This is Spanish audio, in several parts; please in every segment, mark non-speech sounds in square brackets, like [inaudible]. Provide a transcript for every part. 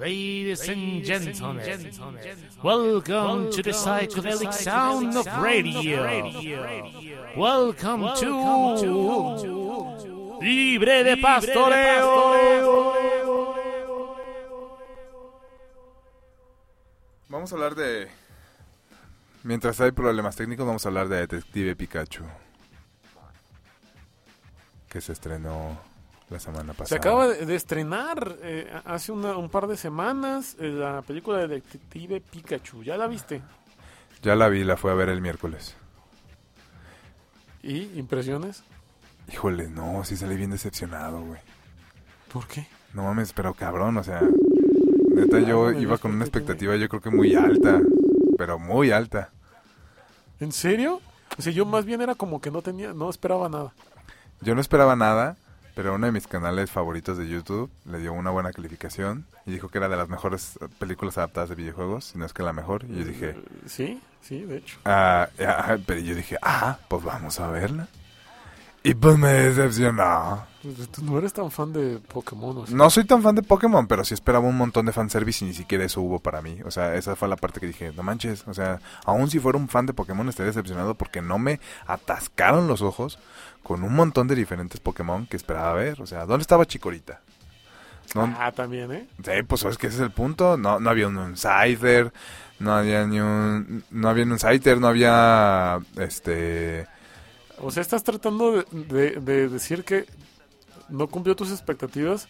Ladies and gentlemen, welcome to the psychedelic sound of radio. Welcome to Libre de Pastoreo. Vamos a hablar de... Mientras hay problemas técnicos, vamos a hablar de Detective Pikachu. Que se estrenó la semana pasada. Se acaba de, estrenar eh, hace una- un par de semanas eh, la película de Detective Pikachu. ¿Ya la viste? Ya la vi, la fui a ver el miércoles. ¿Y impresiones? Híjole, no, sí salí bien decepcionado, güey. ¿Por qué? No mames, pero cabrón, o sea... Neta, yo Ah, iba con una expectativa. expectativa yo creo que muy alta. Pero muy alta. ¿En serio? O sea, yo más bien era como que no tenía, no esperaba nada. Yo no esperaba nada, pero uno de mis canales favoritos de YouTube le dio una buena calificación y dijo que era de las mejores películas adaptadas de videojuegos, si no es que la mejor. Y yo dije, Eh, Sí, sí, de hecho. ah, ah, pero yo dije, ah, pues vamos a verla. Y pues me decepcionó. Pues, Tú no eres tan fan de Pokémon, ¿o sí? No soy tan fan de Pokémon, pero sí esperaba un montón de fanservice y ni siquiera eso hubo para mí. O sea, esa fue la parte que dije, no manches. O sea, aún si fuera un fan de Pokémon estaría decepcionado porque no me atascaron los ojos con un montón de diferentes Pokémon que esperaba ver. O sea, ¿dónde estaba Chikorita? No, Ah, también, ¿eh? Sí, pues es que ese es el punto. No, no había un Scyther, no había ni un, no había un Scyther, no había, este, O sea, estás tratando de, de- de decir que no cumplió tus expectativas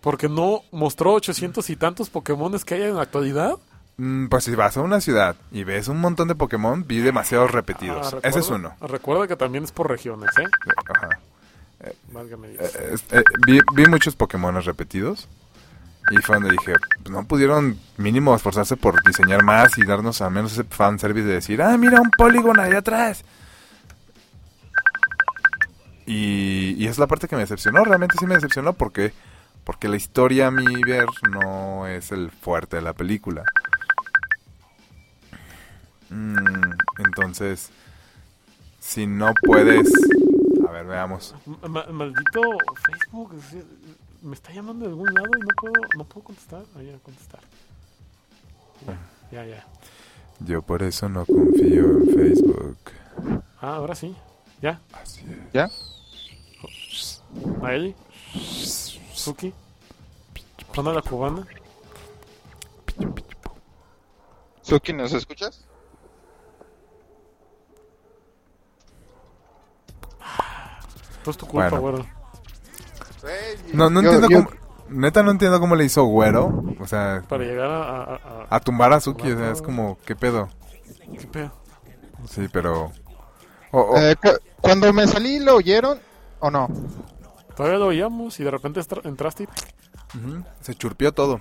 porque no mostró 800 y tantos Pokémones que hay en la actualidad. Mm, pues si vas a una ciudad y ves un montón de Pokémon, vi demasiados repetidos. Ah, Ese es uno. Recuerda que también es por regiones, ¿eh? Ajá. Válgame Dios. Eh, este, eh, vi, vi muchos Pokémon repetidos. Y fue donde dije, no pudieron mínimo esforzarse por diseñar más y darnos al menos ese fanservice de decir, ah, mira un polígono ahí atrás. Y, y es la parte que me decepcionó, realmente sí me decepcionó porque, porque la historia a mi ver no es el fuerte de la película. Mm, entonces, si no puedes... A ver, veamos. Ma- maldito Facebook, decir, me está llamando de algún lado y no puedo, no puedo contestar. Ah, ya, contestar. Ya, ya, ya. Yo por eso no confío en Facebook. Ah, ahora sí. Ya. Así es. ¿Ya? Maeli. Suki. Juana la cubana. Suki, ¿nos escuchas? Pues tu culpa, Bueno. güero. No, no Yo- entiendo yo- cómo... Neta, no entiendo cómo le hizo Güero. O sea, Para llegar a... a, a- a- tumbar a Suki. O sea, es como, ¿qué pedo? ¿Qué pedo? Sí, pero... o- o- Eh, cu- cuando me salí, ¿lo oyeron o no? Todavía lo oíamos y de repente entraste y... Ujú, Se churpió todo.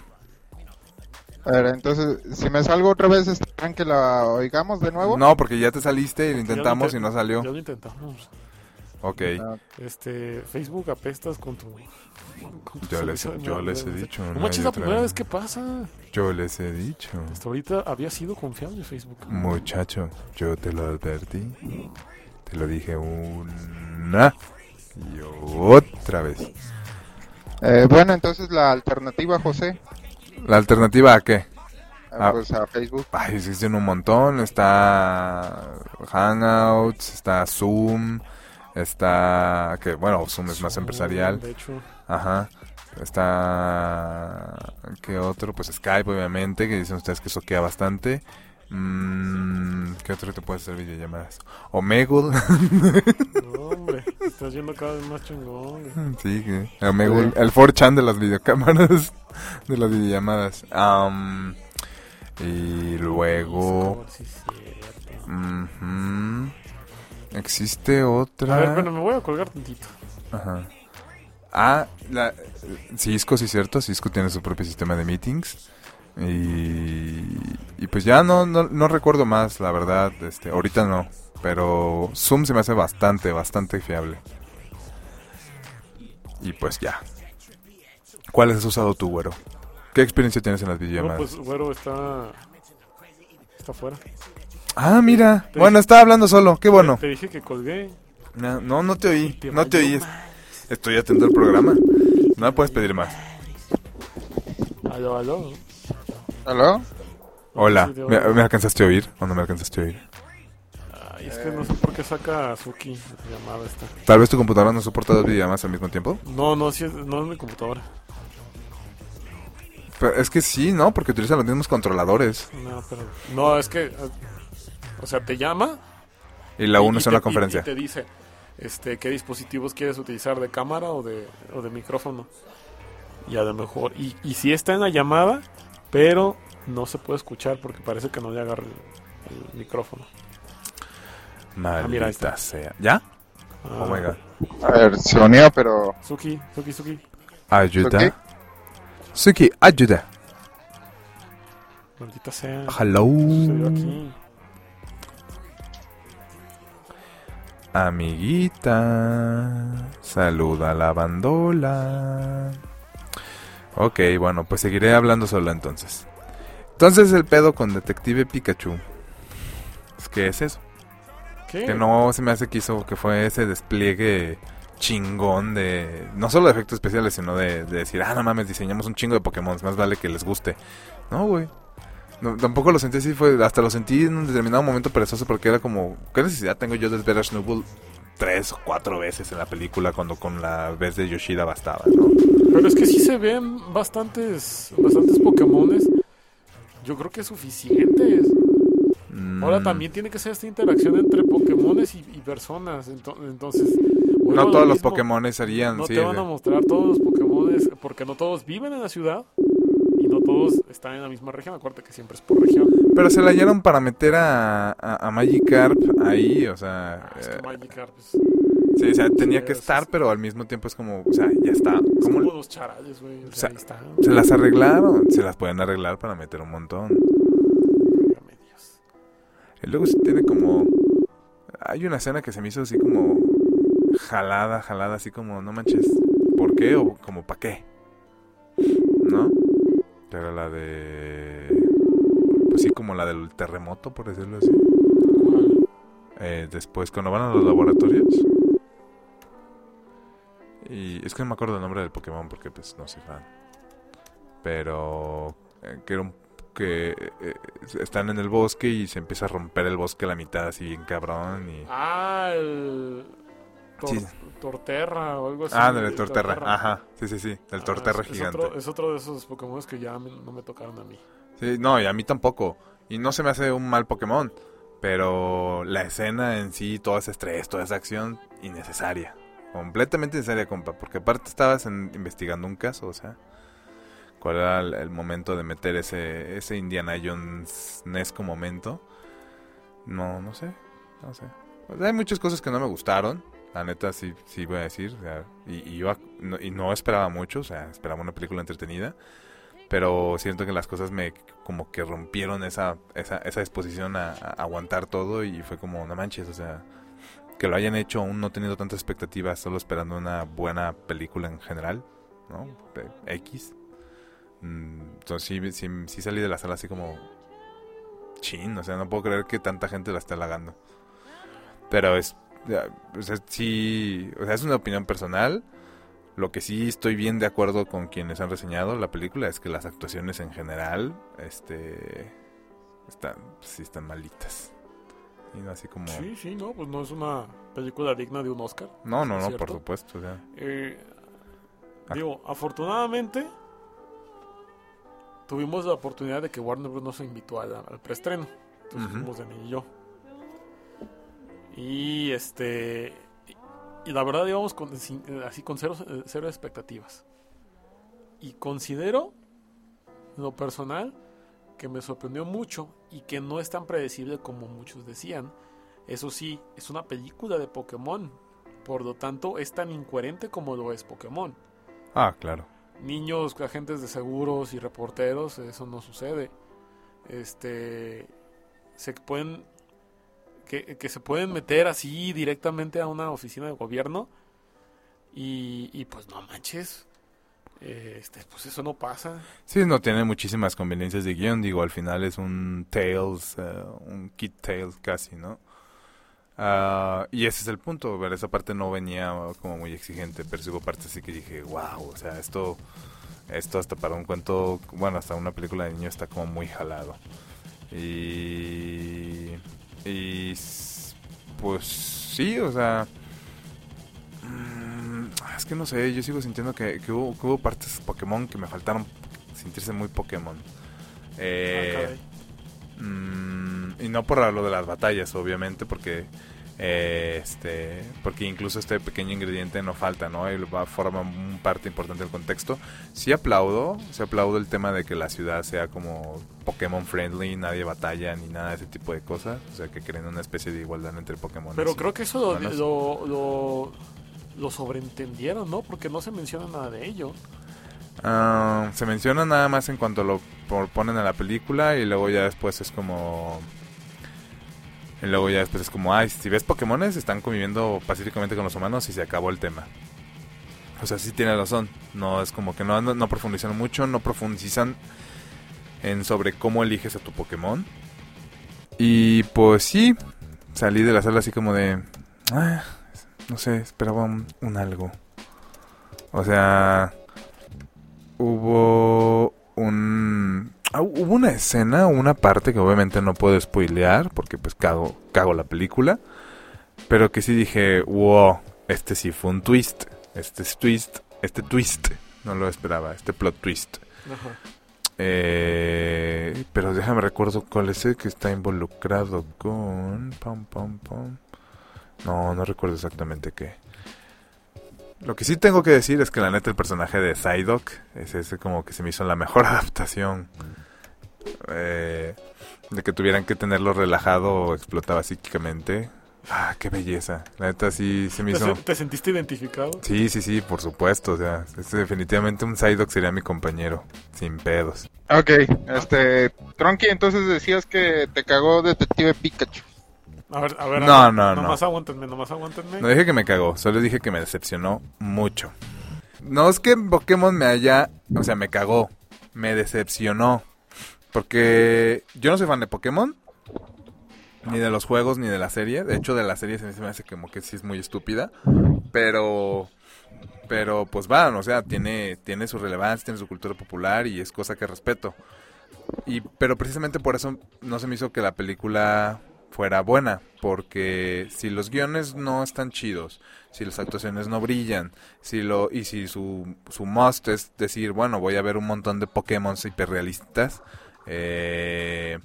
A ver, entonces, si me salgo otra vez, ¿están que la oigamos de nuevo? No, porque ya te saliste y lo Ya lo intentamos y no salió. Ya lo intentamos. Ok. Este, Facebook apestas con tu... con tu Yo les, yo he dicho. No manches, la primera vez que pasa. Yo les he dicho. Hasta ahorita había sido confiable Facebook. Muchacho, yo te lo advertí. Te lo dije una y otra vez. eh, bueno, entonces la alternativa, José, ¿La alternativa a qué? eh, Ah. pues a Facebook. Ay, existen un montón. Está Hangouts, está Zoom, está... que Bueno, Zoom es más empresarial. De hecho, Ajá. Está... ¿Qué otro? Pues Skype, obviamente, que dicen ustedes que soquea bastante. Mm, ¿Qué otro te puede hacer videollamadas? Omegle. no, hombre, estás yendo cada vez más chingón. güey. [laughs] sí, que Omegle. El 4chan de las videocámaras. [laughs] De las videollamadas. Am, y luego... Discord, sí, cierto. ujú, Existe otra... A ver, bueno, me voy a colgar tantito. Ajá. Ah, la, Cisco, sí, cierto. Cisco tiene su propio sistema de meetings. Y, y pues ya no, no, no recuerdo más, la verdad. Este, ahorita no. Pero Zoom se me hace bastante, bastante fiable. Y pues ya. ¿Cuáles has usado tú, güero? ¿Qué experiencia tienes en las No, videollamadas? pues, güero, está... Está afuera. Ah, mira. Te Bueno, dije- estaba hablando solo. Qué bueno. Te dije que colgué. No, no, no te oí. Te No te oí. Estoy atento al programa. No me puedes pedir más. Aló, aló. ¿Aló? Hola, Sí, ¿Me, alcanzaste a oír o no me alcanzaste a oír? Ay, es que no sé por qué saca Suki la llamada esta. Tal vez tu computadora no soporta dos videollamadas al mismo tiempo. No, no, sí es- no es mi computadora. Pero es que sí, ¿no? Porque utilizan los mismos controladores. No, pero. No, es que. O sea, te llama. Y la uno es te- una conferencia. Y te dice este, qué dispositivos quieres utilizar, de cámara o de, o de micrófono. Y a lo mejor. Y, y sí está en la llamada, pero no se puede escuchar porque parece que no le agarra el, el micrófono. Maldita mira, ahí está. sea. ¿Ya? Ah, Oh my god. A ver, se unió, pero... Suki, Suki, Suki. Ayuda. Suki, ayuda. Maldita sea. Hello. ¿Qué sucedió aquí? Amiguita. Saluda a la bandola. Ok, bueno, pues seguiré hablando solo entonces. Entonces el pedo con Detective Pikachu. Es que es eso. ¿Qué? Que no se me hace que hizo, que fue ese despliegue chingón de, no solo de efectos especiales, sino de, de decir, ah, no mames, diseñamos un chingo de Pokémon, más vale que les guste. No, güey. No, tampoco lo sentí así, fue, hasta lo sentí en un determinado momento perezoso porque era como, ¿qué necesidad tengo yo de ver a Snowball tres o cuatro veces en la película cuando con la vez de Yoshida bastaba, ¿no? Pero es que sí se ven bastantes, bastantes Pokémones. Yo creo que es suficiente. Ahora Mm, también tiene que ser esta interacción entre Pokémones y, y personas. ento- Entonces, No lo todos los mismo. Pokémon serían, No sí, te van a mostrar todos los Pokémones porque no todos viven en la ciudad no todos están en la misma región. Acuérdate que siempre es por región. Pero se la hallaron para meter a, a, a Magikarp ahí, o sea... Ah, es eh, que Magikarp es, Sí, o sea, tenía Sí, que es- estar, pero al mismo tiempo es como, o sea, ya está. es ¿Cómo como los charales, güey. O sea, sea, ahí está. se las arreglaron? Se las pueden arreglar para meter un montón. Y luego sí tiene como... Hay una escena que se me hizo así como... Jalada, jalada, así como, no manches, ¿por qué? O como, ¿para qué? ¿No? Era la de... Pues sí, como la del terremoto, por decirlo así. Eh, después, cuando van a los laboratorios. Y es que no me acuerdo el nombre del Pokémon porque pues no soy fan. Pero eh, que era que eh, eh, están en el bosque y se empieza a romper el bosque a la mitad así bien cabrón y Ah. Tor- Sí. Torterra o algo así. Ah, del el Torterra, ajá, sí, sí, sí, el Ah, Torterra es- es gigante. otro- Es otro de esos Pokémon que ya me- no me tocaron a mí. Sí, no, y a mí tampoco. Y no se me hace un mal Pokémon, pero la escena en sí, todo ese estrés, toda esa acción innecesaria. Completamente innecesaria, compa, porque aparte estabas en- investigando un caso, o sea, cuál era el, el momento de meter ese ese Indiana Jones-nesco momento. No, no sé, no sé. Sea, hay muchas cosas que no me gustaron, la neta sí, sí voy a decir, y, y iba- no, y no esperaba mucho, o sea, esperaba una película entretenida pero siento que las cosas me como que rompieron esa, esa, esa disposición a, aguantar todo y fue como, no manches, o sea, que lo hayan hecho aún no teniendo tantas expectativas, solo esperando una buena película en general, ¿no? X. Mm, Entonces sí, sí, sí salí de la sala así como, chin, o sea, no puedo creer que tanta gente la esté halagando. Pero es, o sea, sí, o sea, es una opinión personal. Lo que sí estoy bien de acuerdo con quienes han reseñado la película es que las actuaciones en general, este, están, sí están malitas. Y no así como... Sí, sí, no, pues no es una película digna de un Oscar. No, no, ¿es no, cierto? por supuesto. o sea, Eh, Ah. digo, afortunadamente tuvimos la oportunidad de que Warner Bros. nos invitó al, al preestreno. Entonces Ujú. fuimos Dani y yo. Y este. Y, la verdad íbamos con, así con cero, cero expectativas. Y considero, en lo personal, que me sorprendió mucho y que no es tan predecible como muchos decían. Eso sí, es una película de Pokémon. Por lo tanto, es tan incoherente como lo es Pokémon. Ah, claro. Niños, agentes de seguros y reporteros, eso no sucede. Este. Se pueden. Que, se pueden meter así directamente a una oficina de gobierno. Y, pues no manches. eh, Este, pues eso no pasa. Sí, no tiene muchísimas conveniencias de guion. Digo, al final es un Tales, eh, un Kid Tales casi, ¿no? Ah, y ese es el punto. Ver, esa parte no venía como muy exigente, pero sí hubo partes así que dije, wow, o sea, esto Esto hasta para un cuento, bueno, hasta una película de niño está como muy jalado. Y... Y... Pues sí, o sea... mm, Es que no sé, yo sigo sintiendo que, que hubo, que hubo partes Pokémon que me faltaron sentirse muy Pokémon. Eh, Ah, caray. Mm, y no por lo de las batallas, obviamente, porque eh, este porque incluso este pequeño ingrediente no falta, ¿no? Y va, forma un parte importante del contexto. Sí aplaudo, sí aplaudo el tema de que la ciudad sea como Pokémon friendly, nadie batalla ni nada de ese tipo de cosas, o sea, que creen una especie de igualdad entre Pokémon. Pero creo que eso lo, lo, lo, lo sobreentendieron, ¿no? Porque no se menciona nada de ello. Ah, se menciona nada más en cuanto lo ponen en la película y luego ya después es como y luego ya después es como ay si ves Pokémones están conviviendo pacíficamente con los humanos y se acabó el tema o sea sí tiene razón. No es como que no no, profundizan mucho no profundizan en sobre cómo eliges a tu Pokémon. Y pues sí salí de la sala así como de ah, no sé esperaba un algo o sea hubo un ah, hubo una escena, una parte que obviamente no puedo spoilear porque pues cago cago la película, pero que sí dije, "Wow, este sí fue un twist, este es twist, este twist, no lo esperaba, este plot twist." Ajá. Eh, pero déjame recuerdo cuál es el que está involucrado con pam pam pam. No, no recuerdo exactamente qué. Lo que sí tengo que decir es que la neta el personaje de Psyduck es ese como que se me hizo la mejor [laughs] adaptación. Eh, de que tuvieran que tenerlo relajado o explotaba psíquicamente. Ah, qué belleza. La neta sí se me ¿Te, hizo... te sentiste identificado? Sí, sí, sí, por supuesto. O sea, es definitivamente un Psyduck sería mi compañero. Sin pedos. Ok, este, Tronky, entonces decías que te cagó Detective Pikachu. A ver, a ver. No, a ver, no, no. Nomás aguántenme, nomás aguántenme. No dije que me cagó, solo dije que me decepcionó mucho. No es que Pokémon me haya, o sea, me cagó, me decepcionó. Porque yo no soy fan de Pokémon, ni de los juegos, ni de la serie. De hecho, de la serie se me- hace como que sí es muy estúpida. Pero, pero pues va, o sea, tiene, tiene su relevancia, tiene su cultura popular y es cosa que respeto. Y, pero precisamente por eso no se me hizo que la película fuera buena, porque si los guiones no están chidos, si las actuaciones no brillan, si lo y si su, su must es decir, bueno, voy a ver un montón de Pokémon hiperrealistas, eh,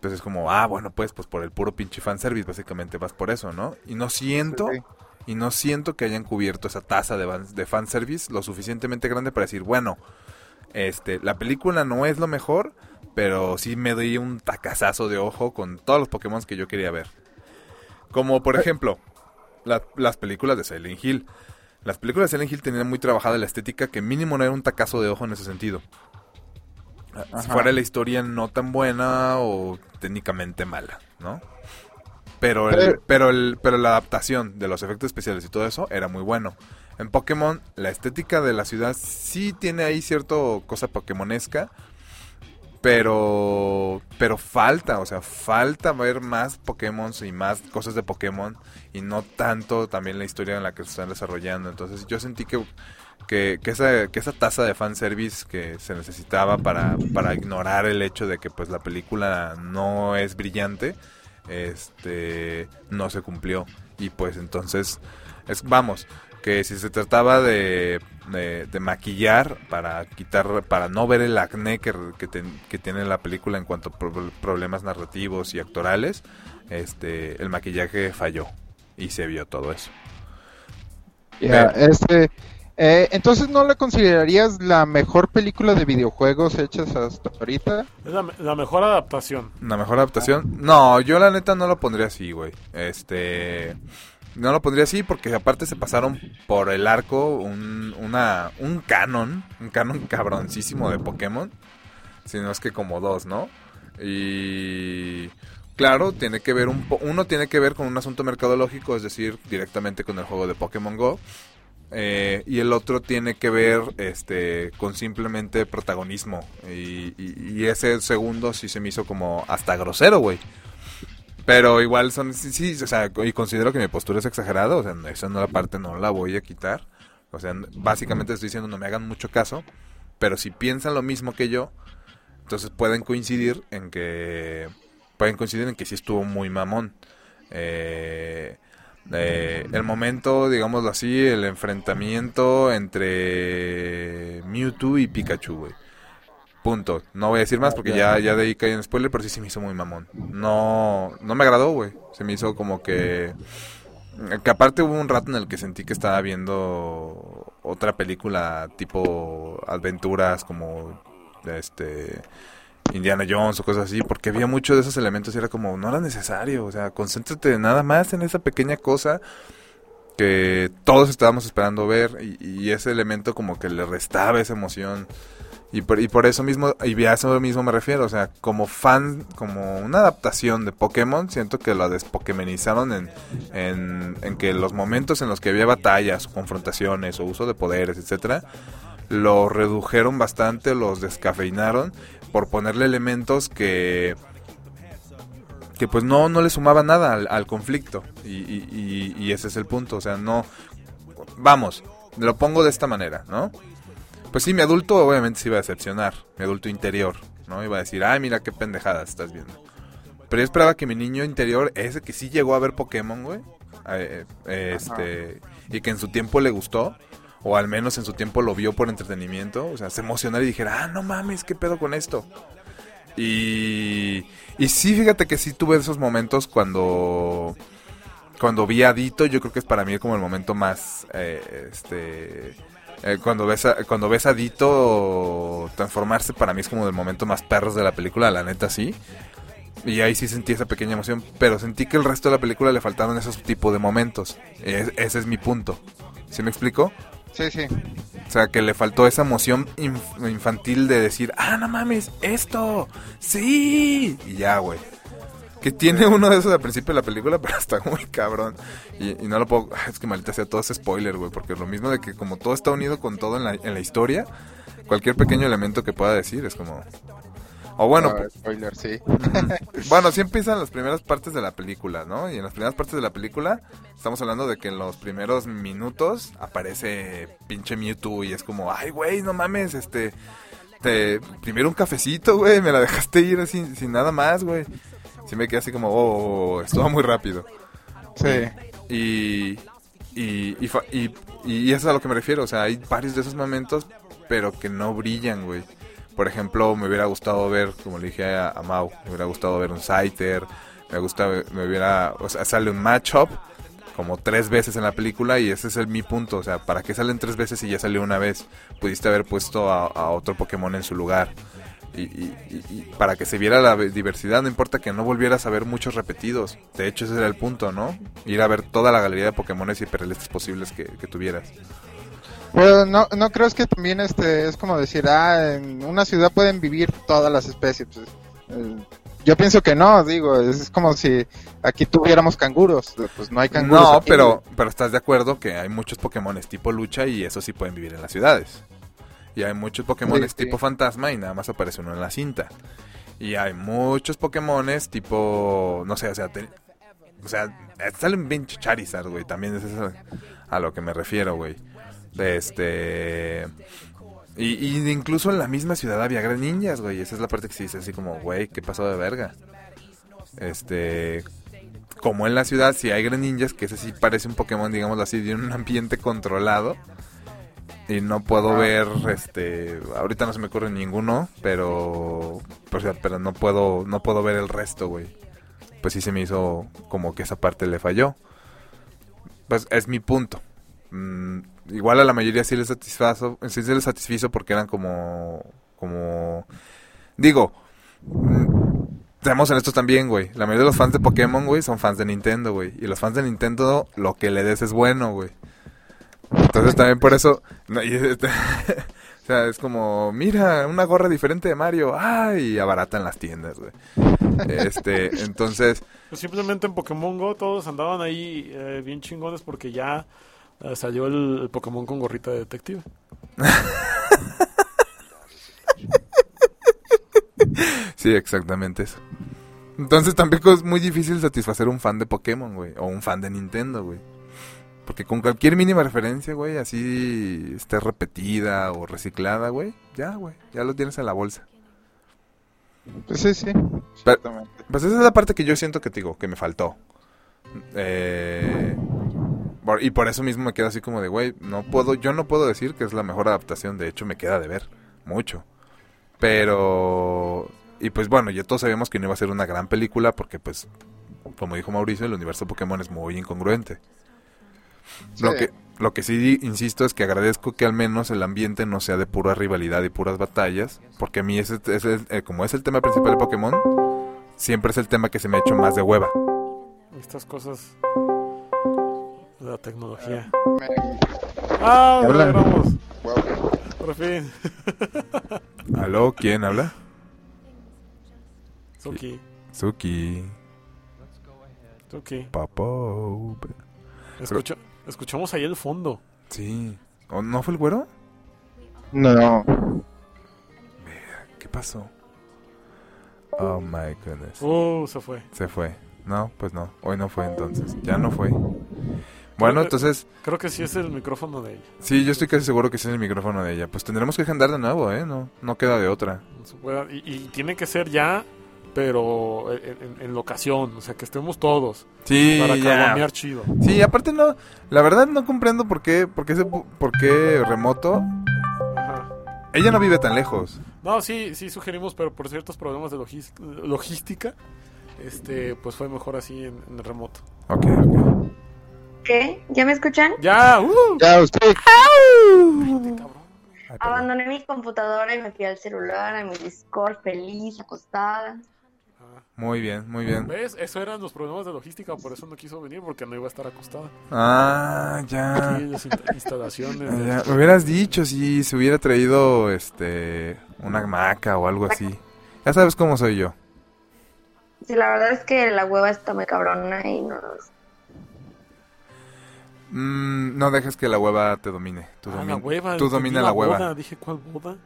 pues es como, ah, bueno, pues pues por el puro pinche fanservice, básicamente vas por eso, ¿no? Y no siento Sí. y no siento que hayan cubierto esa tasa de, van- de fanservice lo suficientemente grande para decir, bueno, este, la película no es lo mejor, pero sí me doy un tacazazo de ojo con todos los Pokémon que yo quería ver. Como por ejemplo, la- las películas de Silent Hill. Las películas de Silent Hill tenían muy trabajada la estética que mínimo no era un tacazo de ojo en ese sentido. Si Ajá. fuera la historia no tan buena o técnicamente mala, ¿no? Pero, el- Pero- pero, el, pero la adaptación de los efectos especiales y todo eso era muy bueno. En Pokémon, la estética de la ciudad sí tiene ahí cierto cosa pokémonesca, pero pero falta, o sea, falta ver más Pokémon y más cosas de Pokémon y no tanto también la historia en la que se están desarrollando. Entonces yo sentí que, que, que esa, que esa tasa de fanservice que se necesitaba para, para ignorar el hecho de que pues la película no es brillante, este no se cumplió. Y pues entonces, es, vamos, que si se trataba de, de, de maquillar para quitar, para no ver el acné que, que, ten- que tiene la película en cuanto a pro- problemas narrativos y actorales, este, el maquillaje falló y se vio todo eso. Ya, este, eh, entonces no la considerarías la mejor película de videojuegos hechas hasta ahorita. Es la, la mejor adaptación. ¿Una mejor adaptación? No, yo la neta no lo pondría así, güey. Este. No lo pondría así porque aparte se pasaron por el arco un, una, un canon, un canon [laughs] cabroncísimo de Pokémon. Si no es que como dos, ¿no? Y. Claro, tiene que ver un po- uno tiene que ver con un asunto mercadológico, es decir, directamente con el juego de Pokémon Go. Eh, y el otro tiene que ver este con simplemente protagonismo. Y, ese segundo sí se me hizo como hasta grosero güey. Pero igual son sí, sí, o sea y considero que mi postura es exagerada o sea esa no la parte no la voy a quitar. O sea básicamente estoy diciendo no me hagan mucho caso pero si piensan lo mismo que yo, entonces pueden coincidir en que pueden coincidir en que sí estuvo muy mamón. Eh, eh, el momento, digámoslo así, el enfrentamiento entre Mewtwo y Pikachu, güey. Punto. No voy a decir más porque ya, ya de ahí caí en spoiler, pero sí se me hizo muy mamón. No, no me agradó, güey. Se me hizo como que... Que aparte hubo un rato en el que sentí que estaba viendo otra película tipo aventuras como este Indiana Jones o cosas así, porque había muchos de esos elementos y era como, no era necesario, o sea, concéntrate nada más en esa pequeña cosa que todos estábamos esperando ver y, ese elemento como que le restaba esa emoción. Y por, y por eso mismo, y a eso mismo me refiero, o sea, como fan, como una adaptación de Pokémon, siento que lo despokemenizaron en, en, en que los momentos en los que había batallas, confrontaciones o uso de poderes, etcétera, lo redujeron bastante, los descafeinaron por ponerle elementos que que pues no, no le sumaba nada al, al conflicto y, y, y, y ese es el punto, o sea, no vamos, lo pongo de esta manera, ¿no? Pues sí, mi adulto obviamente se iba a decepcionar, mi adulto interior, ¿no? Iba a decir, ay, mira qué pendejada estás viendo. Pero yo esperaba que mi niño interior, ese que sí llegó a ver Pokémon, güey, eh, eh, este, y que en su tiempo le gustó, o al menos en su tiempo lo vio por entretenimiento, o sea, se emocionara y dijera, ah, no mames, qué pedo con esto. Y, y sí, fíjate que sí tuve esos momentos cuando cuando vi a Dito, yo creo que es para mí como el momento más, eh, este, eh, cuando ves a, cuando ves a Dito transformarse, para mí es como el momento más perros de la película, la neta sí. Y ahí sí sentí esa pequeña emoción, pero sentí que el resto de la película le faltaron esos tipos de momentos. Es, ese es mi punto. ¿Sí me explico? Sí, sí. O sea, que le faltó esa emoción inf infantil de decir, ah, no mames, esto, sí. Y ya, güey. Que tiene uno de esos al principio de la película, [laughs] pero está muy cabrón. Y, y no lo puedo. Es que maldita sea todo ese spoiler, güey. Porque lo mismo de que, como todo está unido con todo en la historia, cualquier pequeño elemento que pueda decir es como. O bueno. Ah, spoiler, sí. [laughs] bueno, sí empiezan las primeras partes de la película, ¿no? Y en las primeras partes de la película, estamos hablando de que en los primeros minutos aparece pinche Mewtwo y es como, ay, güey, no mames, este. Te, primero un cafecito, güey, me la dejaste ir sin, sin nada más, güey sí me quedé así como, oh, estuvo muy rápido. Sí. Y, y, y, y, y, eso es a lo que me refiero, o sea, hay varios de esos momentos, pero que no brillan, güey. Por ejemplo, me hubiera gustado ver, como le dije a, a Mau, me hubiera gustado ver un Scyther, me gusta, me hubiera, o sea, sale un matchup como tres veces en la película y ese es el mi punto, o sea, ¿para qué salen tres veces y ya salió una vez? Pudiste haber puesto a, otro Pokémon en su lugar. Y, y, y, para que se viera la diversidad, no importa que no volvieras a ver muchos repetidos. De hecho, ese era el punto, ¿no? Ir a ver toda la galería de Pokémones hiperrealistas posibles que tuvieras. Pues no, no crees que también este es como decir, ah, en una ciudad pueden vivir todas las especies. Pues, eh, yo pienso que no, digo, es como si aquí tuviéramos canguros, pues no hay canguros. No, aquí. pero, pero estás de acuerdo que hay muchos Pokémones tipo lucha y eso sí pueden vivir en las ciudades. Y hay muchos Pokémon Sí, sí. tipo fantasma y nada más aparece uno en la cinta. Y hay muchos Pokémones tipo, no sé, o sea, te- o sea, salen bien Charizard, güey, también es eso a lo que me refiero, güey. Este y, y incluso en la misma ciudad había greninjas, güey, esa es la parte que se dice así como, güey, ¿qué pasó de verga? Este como en la ciudad si hay greninjas, que ese sí parece un Pokémon, digámoslo así, de un [laughs] ambiente controlado. Y no puedo ver este ahorita no se me ocurre ninguno pero o sea, pero no puedo no puedo ver el resto güey. Pues sí se me hizo como que esa parte le falló. Pues es mi punto. Mm, igual a la mayoría sí les satisfazo sí se les satisfizo porque eran como como digo mm, Seamos honestos también, güey. La mayoría de los fans de Pokémon, güey, son fans de Nintendo, güey. Y los fans de Nintendo, lo que le des es bueno, güey. Entonces también por eso... [laughs] o sea, es como, mira, una gorra diferente de Mario. ¡Ay! Y abaratan las tiendas, güey. Este, entonces... Pues simplemente en Pokémon Go todos andaban ahí eh, bien chingones porque ya salió el, el Pokémon con gorrita de detective. Sí, exactamente eso. Entonces tampoco es muy difícil satisfacer un fan de Pokémon, güey. O un fan de Nintendo, güey. Porque con cualquier mínima referencia, güey, así esté repetida o reciclada, güey, ya, güey, ya lo tienes en la bolsa. Pues sí, sí. Pero- Exactamente. Pues esa es la parte que yo siento que te digo, que me faltó. Eh, por- y por eso mismo me quedo así como de, güey, no puedo, yo no puedo decir que es la mejor adaptación, de hecho me queda de ver mucho. Pero, y pues bueno, ya todos sabíamos que no iba a ser una gran película porque pues, como dijo Mauricio, el universo Pokémon es muy incongruente. Lo que, lo que sí insisto es que agradezco que al menos el ambiente no sea de pura rivalidad y puras batallas, porque a mí ese, ese- eh, como es el tema principal de Pokémon, siempre es el tema que se me ha hecho más de hueva. Estas cosas la tecnología. Ah, logramos. wow. Por fin. ¿Aló? ¿Quién habla? Suki. Suki. Suki. Papo. Escucha, escuchamos ahí el fondo. Sí. ¿O ¿No fue el güero? No. ¿Qué pasó? Oh my goodness. Uh, se fue. Se fue. No, pues no. Hoy no fue entonces. Ya no fue. Bueno, entonces, Creo que sí es el micrófono de ella. sí, yo estoy casi seguro que ese es el micrófono de ella. Pues tendremos que agendar de nuevo, ¿eh? No, no queda de otra. Puede- Y, y tiene que ser ya, pero en, en- en locación. O sea, que estemos todos. Sí, para ya. chido. Sí, aparte no, la verdad no comprendo por qué, por qué, se por qué remoto. Ajá. Ella no vive tan lejos. No, sí, sí sugerimos, pero por ciertos problemas de logística, este, pues fue mejor así en, en el remoto. Ok, ok. ¿Qué? ¿Ya me escuchan? ¡Ya! ¡Uh! Ya, usted. Ay. Abandoné mi computadora y me fui al celular, a mi Discord, feliz, acostada. Ah, Muy bien, muy bien. ¿Ves? Eso eran los problemas de logística, por eso no quiso venir, porque no iba a estar acostada. Ah, ya. Aquí las insta- instalaciones. Ah, de- ya. Me hubieras dicho si se hubiera traído este una hamaca o algo así. Ya sabes cómo soy yo. Sí, la verdad es que la hueva está muy cabrona y no... Mm, no dejes que la hueva te domine. Tú, Ah, domi- la hueva. tú domina la hueva. boda. Dije, ¿cuál boda?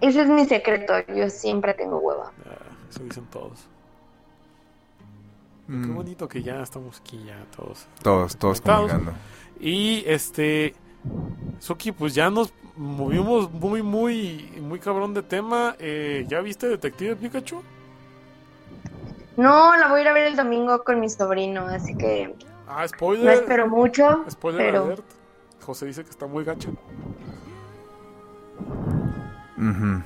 Ese es mi secreto, yo siempre tengo hueva. Ah, eso dicen todos. Qué Mm, bonito que ya estamos aquí, ya todos. todos, todos comulgando. Y este, Suki, pues ya nos movimos muy, muy, muy cabrón de tema. Eh, ¿Ya viste Detective Pikachu? No, la voy a ir a ver el domingo con mi sobrino, así que Ah, no spoiler. espero mucho, Spoiler pero alert. José dice que está muy gacha. Ujú.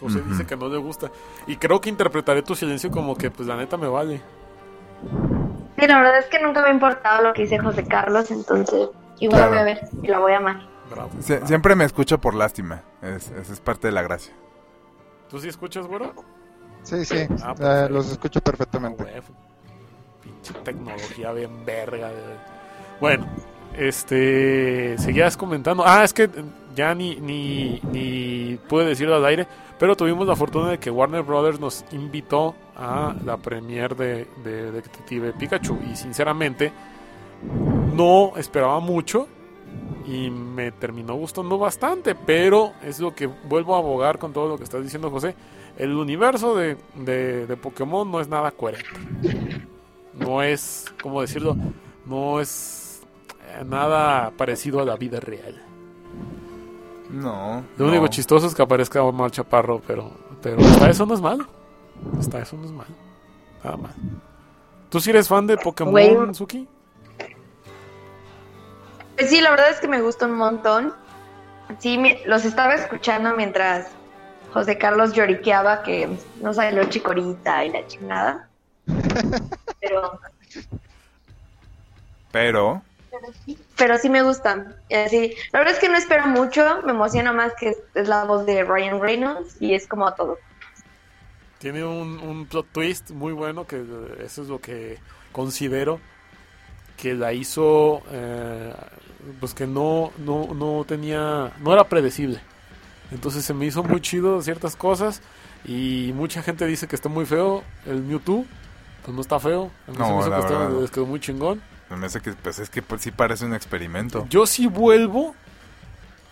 José dice que no le gusta. Y creo que interpretaré tu silencio como que, pues la neta me vale. sí, la verdad es que nunca me ha importado lo que dice José Carlos, entonces igual la Claro. voy a ver y la voy a amar. Bravo. Sie- siempre me escucho por lástima. Es, esa es parte de la gracia. ¿Tú sí escuchas, güero? Sí, sí. Ah, eh, perfecto. los escucho Ah, perfectamente. Pinche tecnología bien verga. Bueno, este. Seguías comentando. Ah, es que ya ni, ni, ni pude decirlo al aire. Pero tuvimos la fortuna de que Warner Brothers nos invitó a la premiere de, de Detective Pikachu. Y sinceramente, no esperaba mucho. Y me terminó gustando bastante. Pero es lo que vuelvo a abogar con todo lo que estás diciendo, José. El universo de, de, de Pokémon no es nada coherente no es, ¿cómo decirlo? No es eh, nada parecido a la vida real. No. Lo no. único chistoso es que aparezca Omar Chaparro, pero, pero hasta eso no es malo. Hasta eso no es malo. Nada más. ¿Tú sí eres fan de Pokémon. Suki? Pues sí, la verdad es que me gusta un montón. Sí, me- los estaba escuchando mientras José Carlos lloriqueaba que no salió chicorita y la chingada. Pero, Pero, pero sí me gustan. Así, la verdad es que no espero mucho, me emociona más que es, es la voz de Ryan Reynolds y es como todo. Tiene un, un plot twist muy bueno, que eh, eso es lo que considero que la hizo, eh, pues que no, no, no tenía, no era predecible. Entonces se me hizo muy chido ciertas cosas y mucha gente dice que está muy feo el Mewtwo, pues no está feo, a mí se No, me hizo la que no. quedó muy chingón. me hace que, pues es que pues, sí parece un experimento. Yo sí vuelvo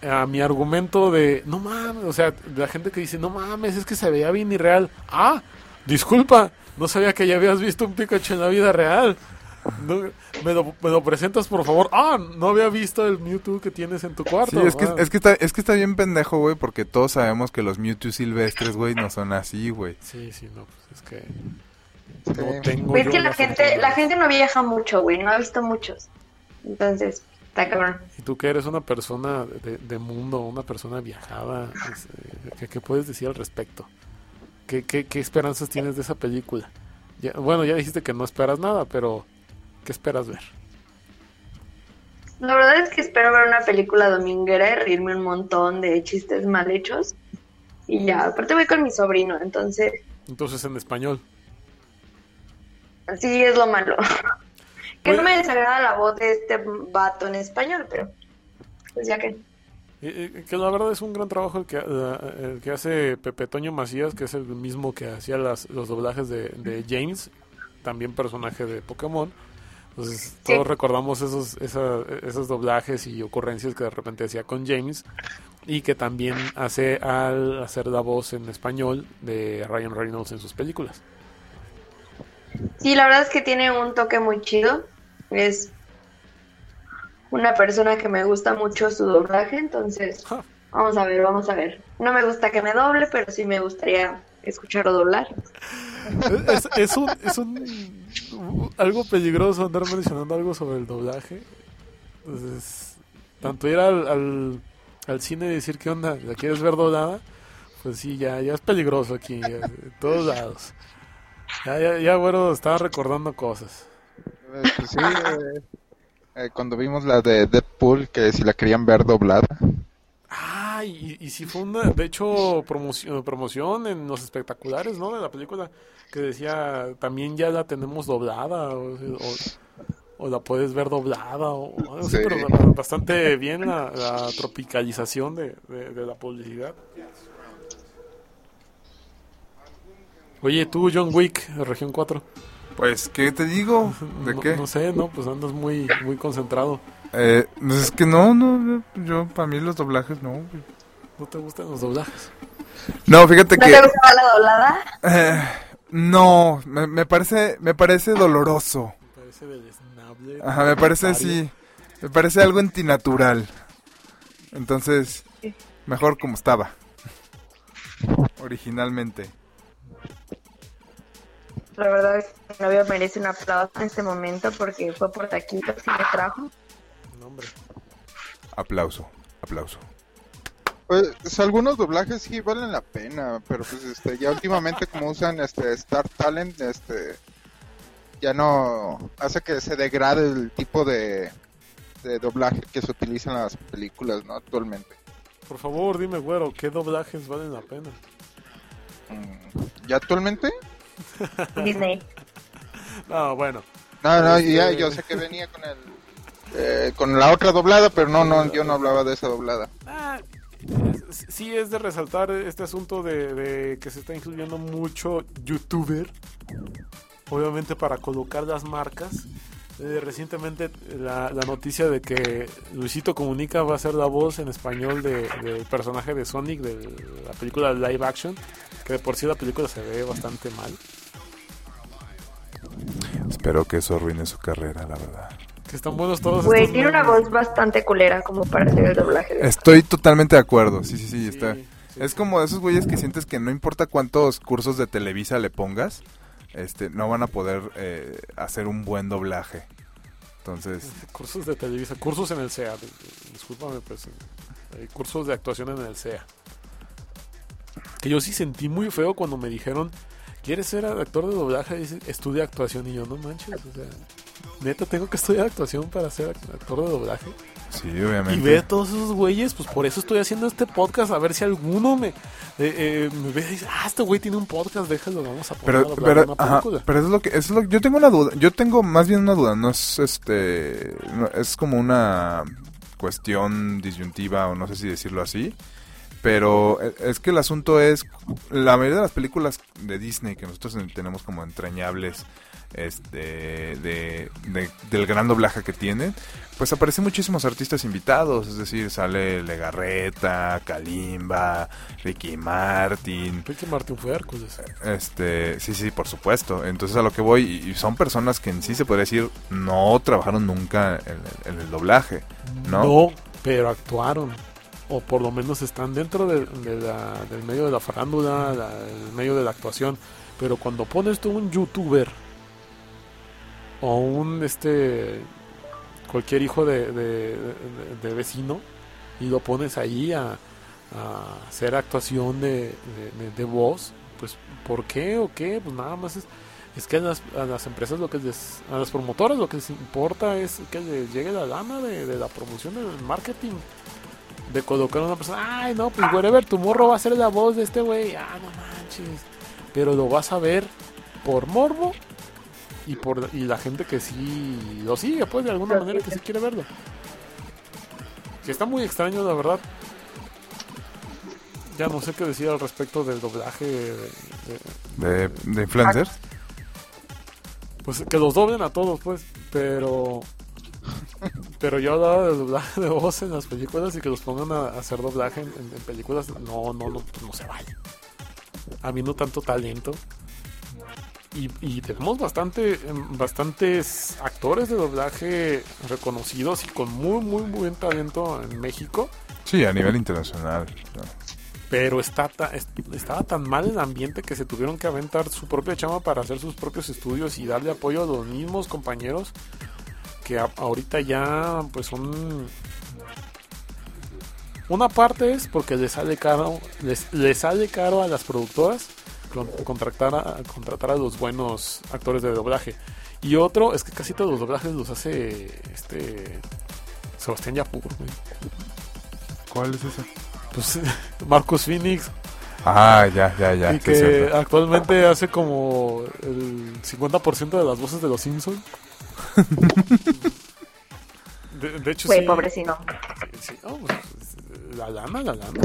a mi argumento de, no mames, o sea, la gente que dice, no mames, es que se veía bien irreal. Ah, disculpa, no sabía que ya habías visto un Pikachu en la vida real. No, me, lo, me lo presentas, por favor. Ah, no había visto el Mewtwo que tienes en tu cuarto. Sí, es que, es, que está, es que está bien pendejo, güey, porque todos sabemos que los Mewtwo silvestres, güey, no son así, güey. Sí, sí, no, pues es que. No tengo Pues es que la gente, la gente no viaja mucho, güey, no ha visto muchos. Entonces, está cabrón. Y tú que eres una persona de, de mundo, una persona viajada, es, eh, ¿qué, qué puedes decir al respecto? ¿Qué, qué, qué esperanzas tienes de esa película? Ya- bueno, ya dijiste que no esperas nada, pero ¿qué esperas ver? La verdad es que espero ver una película dominguera y reírme un montón de chistes mal hechos. Y ya, aparte voy con mi sobrino, entonces Entonces en español. Sí es lo malo. [laughs] que no me desagrada la voz de este vato en español, pero pues ya que... Eh, eh, que la verdad es un gran trabajo el que, la- el que hace Pepe Toño Macías, que es el mismo que hacía las, los doblajes de, de James, también personaje de Pokémon. Entonces, Sí. todos recordamos esos, esa- esos doblajes y ocurrencias que de repente hacía con James y que también hace al hacer la voz en español de Ryan Reynolds en sus películas. Sí, la verdad es que tiene un toque muy chido. Es una persona que me gusta mucho su doblaje, entonces vamos a ver, vamos a ver. No me gusta que me doble, pero sí me gustaría escucharlo doblar. Es, es un, es un algo peligroso andar mencionando algo sobre el doblaje. Entonces, tanto ir al, al, al cine y decir qué onda, ¿la quieres ver doblada? Pues sí, ya, ya es peligroso aquí, ya, de todos lados. Ya, ya, ya, bueno, estaba recordando cosas. Eh, pues sí, eh, eh, cuando vimos la de Deadpool, que si la querían ver doblada. Ah, y, y sí fue una, de hecho, promoción, promoción en los espectaculares, ¿no? De la película, que decía, también ya la tenemos doblada, o, o- o la puedes ver doblada, o Sí. pero ba- bastante bien la, la tropicalización de, de- de la publicidad. Oye, tú, John Wick, de Región 4. Pues, ¿qué te digo? ¿De no, qué? No sé, ¿no? Pues andas muy, muy concentrado. Eh, pues es que no, no, yo, para mí los doblajes no. ¿No te gustan los doblajes? No, fíjate ¿No que... te gustaba la doblada? eh, no, me, me parece, me parece doloroso. Me parece deleznable. Ajá, me parece necesario. sí, me parece algo antinatural. Entonces, mejor como estaba. Originalmente. La verdad es que mi novio merece un aplauso en este momento porque fue por taquitos y me trajo. No, hombre. Aplauso, aplauso. Pues algunos doblajes sí valen la pena, pero pues este ya últimamente como usan este Star Talent, este ya no hace que se degrade el tipo de, de doblaje que se utiliza en las películas, ¿no? Actualmente. Por favor, dime, güero, ¿qué doblajes valen la pena? ¿Ya actualmente? Disney. No, bueno. No, no, Este- ya yo sé que venía con el eh, con la otra doblada, pero no, no, yo no hablaba de esa doblada. Ah, es- sí es de resaltar este asunto de, de que se está incluyendo mucho youtuber, obviamente para colocar las marcas. Eh, recientemente la, la noticia de que Luisito Comunica va a ser la voz en español de- del personaje de Sonic de la película live action, que de por sí la película se ve bastante mal. Espero que eso arruine su carrera, la verdad. Que están buenos todos Güey, tiene una voz bastante culera como para hacer el doblaje. de- Estoy totalmente de acuerdo. Sí, sí, sí, Sí, está. sí. Es como de esos güeyes que sientes que no importa cuántos cursos de Televisa le pongas, este, no van a poder eh, hacer un buen doblaje. Entonces, Cursos de Televisa, cursos en el di- Discúlpame, pues. eh, cursos de actuación en el CEA. Que yo sí sentí muy feo cuando me dijeron, ¿quieres ser actor de doblaje? Dice, estudia actuación. Y yo, no manches, sea, neta, tengo que estudiar actuación para ser act- actor de doblaje. Sí, Y obviamente. ver a todos esos güeyes, pues por eso estoy haciendo este podcast, a ver si alguno me, eh, eh, me ve y dice, ah, este güey tiene un podcast, déjalo, vamos a poner a Pero, hablar pero, una ajá, película. pero eso es lo que, eso es lo que- yo tengo una duda, yo tengo más bien una duda, no es este, no- es como una cuestión disyuntiva o no sé si decirlo así, Pero eh, es que el asunto es, la mayoría de las películas de Disney que nosotros en- tenemos como entrañables este, de, de- del gran doblaje que tienen, pues aparecen muchísimos artistas invitados, es decir, sale Legarreta, Kalimba, Ricky Martin, Ricky Martin fue Hércules. este, sí, sí, por supuesto. Entonces a lo que voy, y son personas que en sí se podría decir no trabajaron nunca en, el- en el doblaje, ¿no? No, pero actuaron. O por lo menos están dentro de, de la- del medio de la farándula, la- del medio de la actuación. Pero cuando pones tú un youtuber o un este cualquier hijo de, de- vecino y lo pones ahí a, hacer actuación de, de- voz, pues ¿por qué o qué? Pues nada más es, es que a las, a las empresas lo que les, a las promotoras lo que les importa es que les llegue la lana de, la promoción del marketing. De colocar a una persona, ay no, pues whatever, tu morro va a ser la voz de este güey, ah no manches. Pero lo vas a ver por morbo y por y la gente que sí lo sigue, pues de alguna manera que sí quiere verlo. Que está muy extraño, la verdad. Ya no sé qué decir al respecto del doblaje. de- de- De, de influencers. pues que los doblen a todos, pues. Pero. Pero yo hablaba de doblaje de voz en las películas y que los pongan a, a hacer doblaje en, en- en películas. No, no, no, pues no se vale. Habiendo tanto talento. Y, y tenemos bastante, em, bastantes actores de doblaje reconocidos y con muy, muy buen talento en México. Sí, a nivel internacional. Pero está ta- es- estaba tan mal el ambiente que se tuvieron que aventar su propia chama para hacer sus propios estudios y darle apoyo a los mismos compañeros que a- ahorita ya pues son una parte es porque les sale caro les, les sale caro a las productoras con- contratar a, contratar a los buenos actores de doblaje y otro es que casi todos los doblajes los hace este Sebastián Yapur güey. ¿Cuál es ese? pues [laughs] Marcus Phoenix Ah, ya, ya, ya. y sí, que cierto. actualmente hace como el 50% de las voces de los Simpsons. [laughs] De, de hecho, Güey, sí. pobrecino. sí, no, pues, la lana, la lana.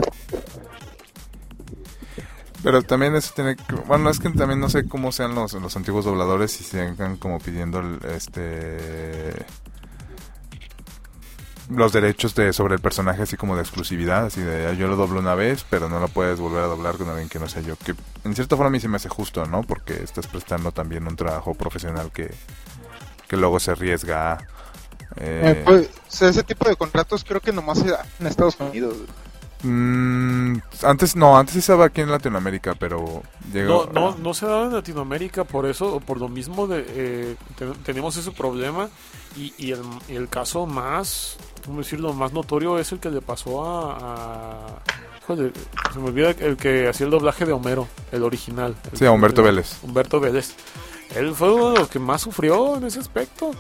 Pero también eso tiene que... Bueno, es que también no sé cómo sean los, los antiguos dobladores si sigan como pidiendo este... Los derechos de sobre el personaje así como de exclusividad, así de "Ah, yo lo doblo una vez, pero no lo puedes volver a doblar con alguien que no sea yo. Que en cierta forma a mí se me hace justo, ¿no? Porque estás prestando también un trabajo profesional que, que luego se arriesga. Eh, eh, pues, ese tipo de contratos creo que nomás se da en Estados Unidos. Mm, antes no, antes sí estaba aquí en Latinoamérica, pero llegó... No, no, no se da en Latinoamérica por eso, o por lo mismo de eh, te- tenemos ese problema y, y el, y el caso más, ¿cómo decirlo? Más notorio es el que le pasó a... a- híjole, se me olvida el que hacía el doblaje de Homero, el original. El- Sí, a Humberto Vélez. Humberto Vélez. Él fue uno de los que más sufrió en ese aspecto.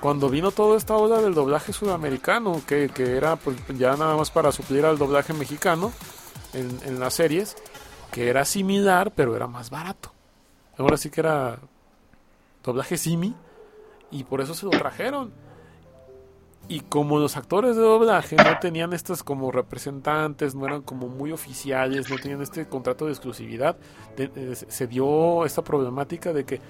Cuando vino toda esta ola del doblaje sudamericano, que, que era pues, ya nada más para suplir al doblaje mexicano en, en las series, que era similar, pero era más barato. Ahora sí que era doblaje simi, y por eso se lo trajeron. Y como los actores de doblaje no tenían estas como representantes, no eran como muy oficiales, no tenían este contrato de exclusividad, de- eh, se- se dio esta problemática de que,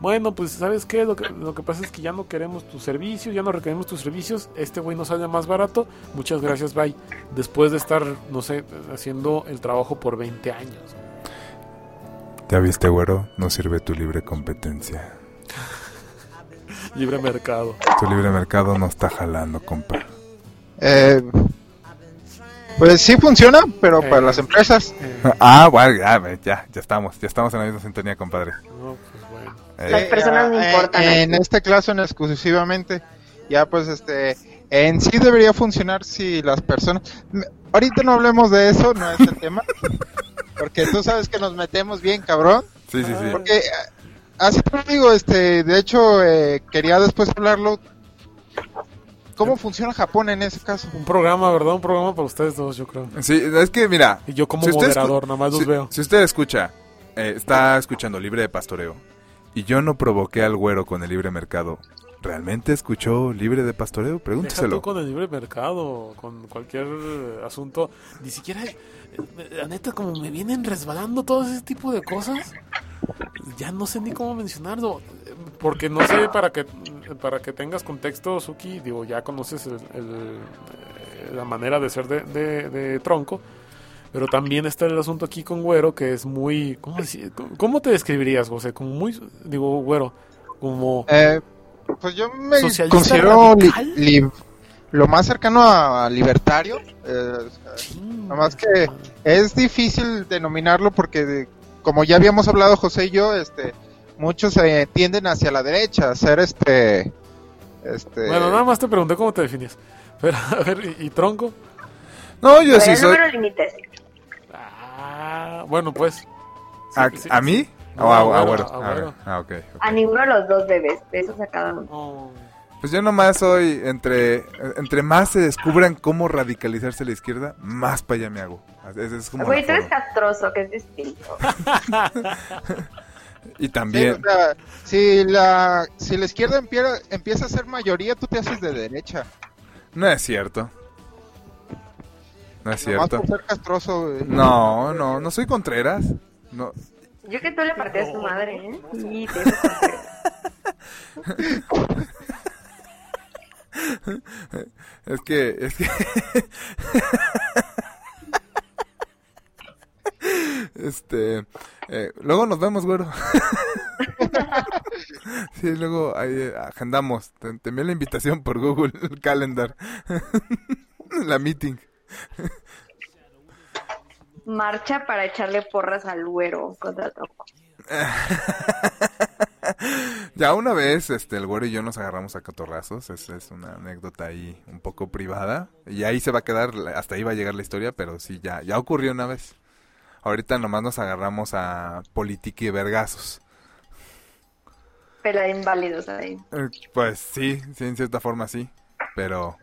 bueno, pues sabes qué, lo que, lo que pasa es que ya no queremos tus servicios, ya no requerimos tus servicios, este güey nos sale más barato, muchas gracias, bye. Después de estar, no sé, haciendo el trabajo por 20 años. Ya viste, güero, no sirve tu libre competencia. Libre mercado. Tu libre mercado no está jalando, compa. Eh, pues sí funciona, pero Eh. para las empresas. Eh, Ah, bueno, ya, ya, ya estamos, ya estamos en la misma sintonía, compadre. no, pues. Eh, Las personas no eh, importan En aquí. este caso, en exclusivamente, ya pues este, en sí debería funcionar si las personas. Ahorita no hablemos de eso, no es el tema. [laughs] Porque tú sabes que nos metemos bien, cabrón. sí, sí, sí. Porque eh, así te lo digo, este, de hecho eh, quería después hablarlo. ¿Cómo funciona Japón en ese caso? Un programa, ¿verdad? Un programa para ustedes dos, yo creo. Sí, es que mira, Y yo como Si moderador, nada más los si, veo. si usted escucha, eh, está escuchando libre de pastoreo, y yo no provoqué al güero con el libre mercado, ¿realmente escuchó libre de pastoreo? Deja Pregúnteselo. tú con el libre mercado, con cualquier eh, asunto. Ni siquiera, eh, la neta, como me vienen resbalando todo ese tipo de cosas, ya no sé ni cómo mencionarlo. Porque no sé, para que para que tengas contexto, Suki, digo, ya conoces el, eh, la manera de ser de, de- de tronco. Pero también está el asunto aquí con Güero, que es muy... ¿Cómo, decir? ¿Cómo te describirías, José? Como muy... Digo, Güero, como... Eh, pues yo me considero li- radical. li- lo más cercano a libertario. eh, Nada más que es difícil denominarlo porque, de- como ya habíamos hablado José y yo, este, muchos eh, tienden hacia la derecha, a ser este, este. Bueno, nada más te pregunté cómo te definies. Pero, [laughs] a ver, ¿y, y tronco? No, yo sí soy... límites. Ah, bueno, pues. Sí, ¿A, sí, a mí? No, ¿O a, a Ah, ninguno de los dos bebés. Besos a cada uno. Oh. Pues yo nomás soy entre entre más se descubran cómo radicalizarse a la izquierda, más para allá me hago. Es, es como Güey, tú eres castroso, que es distinto. [laughs] Y Sí, también, o sea, si la, si la izquierda empieza, empieza a ser mayoría, tú te haces de derecha. no es cierto. No es Nomás cierto. por ser castroso. güey. No, no, no soy Contreras. No, Yo que tú le partías a tu madre, ¿eh? [laughs] Sí, te es que, es que... [laughs] Este, eh, luego nos vemos, güero. [laughs] sí, luego ahí eh, agendamos. Te, te envié la invitación por Google Calendar. la meeting. Marcha para echarle porras al güero contra Tronco. [laughs] Ya una vez, este, el güero y yo nos agarramos a catorrazos. Esa es una anécdota ahí un poco privada. Y ahí se va a quedar, hasta ahí va a llegar la historia, pero sí, ya, ya ocurrió una vez. Ahorita nomás nos agarramos a politique y vergazos. De inválidos ahí. Eh, Pues sí, sí, en cierta forma sí. Pero.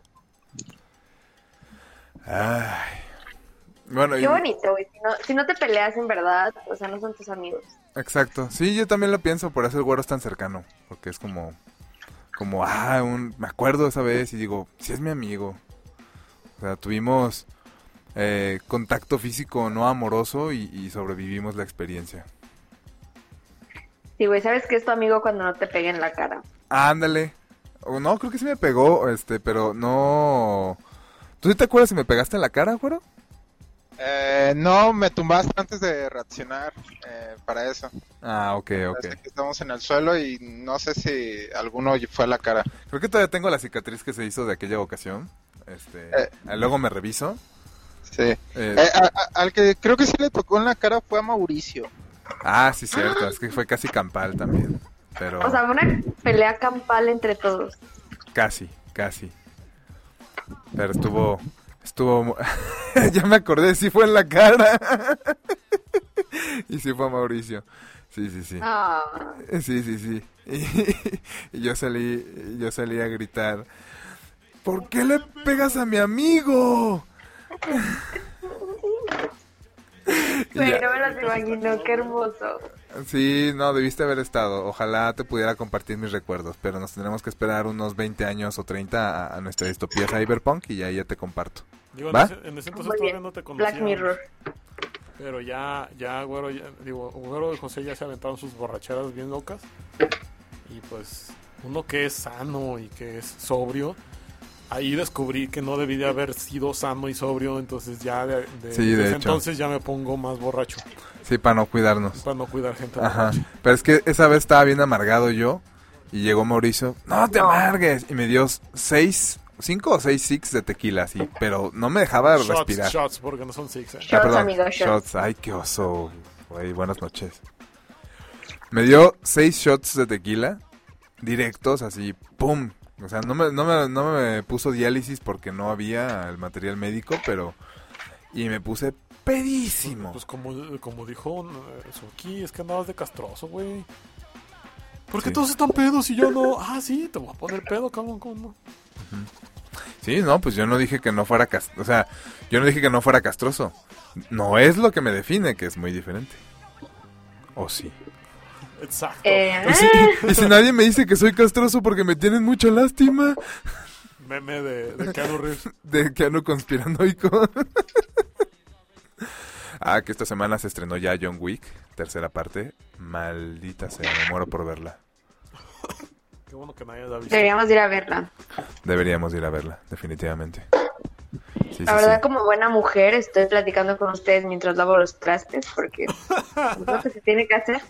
Ay. Bueno, y- Qué bonito, güey. Si no, si no te peleas en verdad, o sea, no son tus amigos. exacto. Sí, yo también lo pienso, por eso el güero es tan cercano. Porque es como. Como, ah, un, me acuerdo esa vez y digo, sí es mi amigo. O sea, tuvimos eh, contacto físico no amoroso y, y sobrevivimos la experiencia. Sí, güey, ¿sabes que es tu amigo cuando no te pegue en la cara? Ándale. O no, creo que sí me pegó, este, pero no. ¿Tú sí te acuerdas si me pegaste en la cara, güero? Eh, no, me tumbaste antes de reaccionar eh, para eso. Ah, ok, ok. Estamos en el suelo y no sé si alguno fue a la cara. Creo que todavía tengo la cicatriz que se hizo de aquella ocasión. Este, Eh. luego me reviso. Sí. Eh, Eh, a- a- al que creo que sí le tocó en la cara fue a Mauricio. ah, sí, cierto. Es que fue casi campal también. Pero O sea, una pelea campal entre todos. casi, casi. Pero estuvo, estuvo. [laughs] ya me acordé, sí fue en la cara. [laughs] y sí fue a Mauricio. Sí, sí, sí. Ah, Sí, sí, sí. Y, [laughs] y yo salí, yo salí a gritar. ¿Por qué le pegas a mi amigo? No me las imagino, qué hermoso. Sí, no, debiste haber estado. Ojalá te pudiera compartir mis recuerdos, pero nos tendremos que esperar unos 20 años o 30 a, a nuestra distopía cyberpunk y ya, ya te comparto. Digo, ¿Va? en ese, en ese entonces Muy todavía bien. no te conocía. Black Mirror. Pero ya, ya, güero, ya- digo, güero y José ya se aventaron sus borracheras bien locas. Y pues, uno que es sano y que es sobrio, ahí descubrí que no debí de haber sido sano y sobrio, entonces ya de, de- Sí, de desde hecho. entonces ya me pongo más borracho Sí, para no cuidarnos. para no cuidar gente Ajá. Pero es que esa vez estaba bien amargado yo y llegó Mauricio. No te No. amargues. Y me dio seis, cinco o seis six de tequila, así. Pero no me dejaba Shots, respirar. shots, porque no son six. eh. Ah, Shots, perdón, amigo, shots. shots. Ay, qué oso. Güey, buenas noches. Me dio seis shots de tequila, directos, así, ¡pum! O sea, no me, no me, no me puso diálisis porque no había el material médico, pero... Y me puse pedísimo. Pues como, como dijo eh, Suki, es que andabas de castroso, güey. ¿Por qué Sí. todos están pedos y yo no? Ah, sí, te voy a poner pedo, cabrón, ¿cómo no? Sí, no, pues yo no dije que no fuera castroso. O sea, yo no dije que no fuera castroso. No es lo que me define, que es muy diferente. ¿O sí? Exacto. Eh, Y si, y si nadie me dice que soy castroso porque me tienen mucha lástima Meme de, de Keanu Reeves. [laughs] de Keanu conspiranoico. [laughs] ah, que esta semana se estrenó ya John Wick, tercera parte. Maldita sea, me muero por verla. Qué bueno que visto. deberíamos ir a verla. Deberíamos ir a verla, definitivamente. Sí, La sí, verdad, sí. como buena mujer, estoy platicando con ustedes mientras lavo los trastes, porque es [laughs] lo que se tiene que hacer.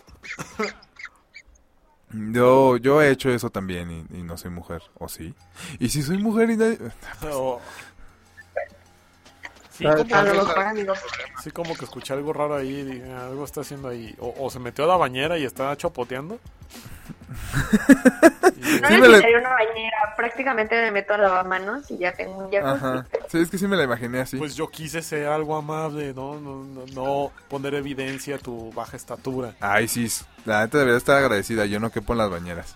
Yo, yo he hecho eso también y, y no soy mujer, ¿o sí? Y si soy mujer y nadie... O- Sí, Tal- como, A lo vez- mejor, amigo. sí, como que escuché algo raro ahí, dije, "Ah, algo está haciendo ahí. O, o se metió a la bañera y está chapoteando. [laughs] Y- No Sí, me la- necesitaría una bañera, prácticamente me meto a lavamanos y ya tengo un jacuzzi. Ajá. Sí, es que sí me la imaginé así. Pues yo quise ser algo amable, ¿no? No, no, no poner evidencia a tu baja estatura. Ay, sí, la neta debería estar agradecida. Yo no quepo en las bañeras.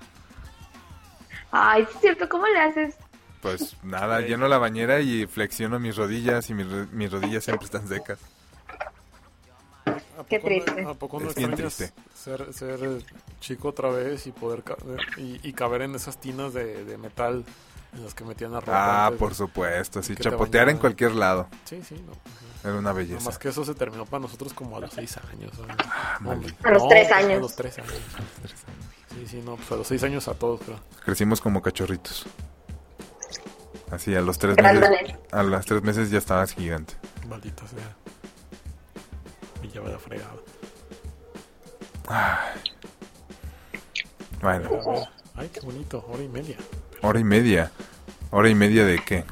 Ay, sí es cierto, ¿cómo le haces? Pues [laughs] nada, lleno la bañera y flexiono mis rodillas y mis, mis rodillas siempre están secas. ¿A Qué poco no- triste. ¿A poco no Es bien triste. ser, ser eh, chico otra vez y poder ca- y, y caber en esas tinas de, de metal en las que metían la ropa? Ah, antes por supuesto, sí, que te chapotear en cualquier lado. Sí, sí, no. Ujú. Era una Nada belleza. más que eso se terminó para nosotros como a los seis años. ¿no? maldito. A los No, tres A años. los tres años. Sí, sí, no, pues a los seis años a todos, creo. Crecimos como cachorritos. Así, a los tres meses, a los tres meses ya estabas gigante. Maldita sea. Y ya me la fregada. Bueno, Ay, qué bonito, hora y media. hora y media. ¿Hora y media de qué?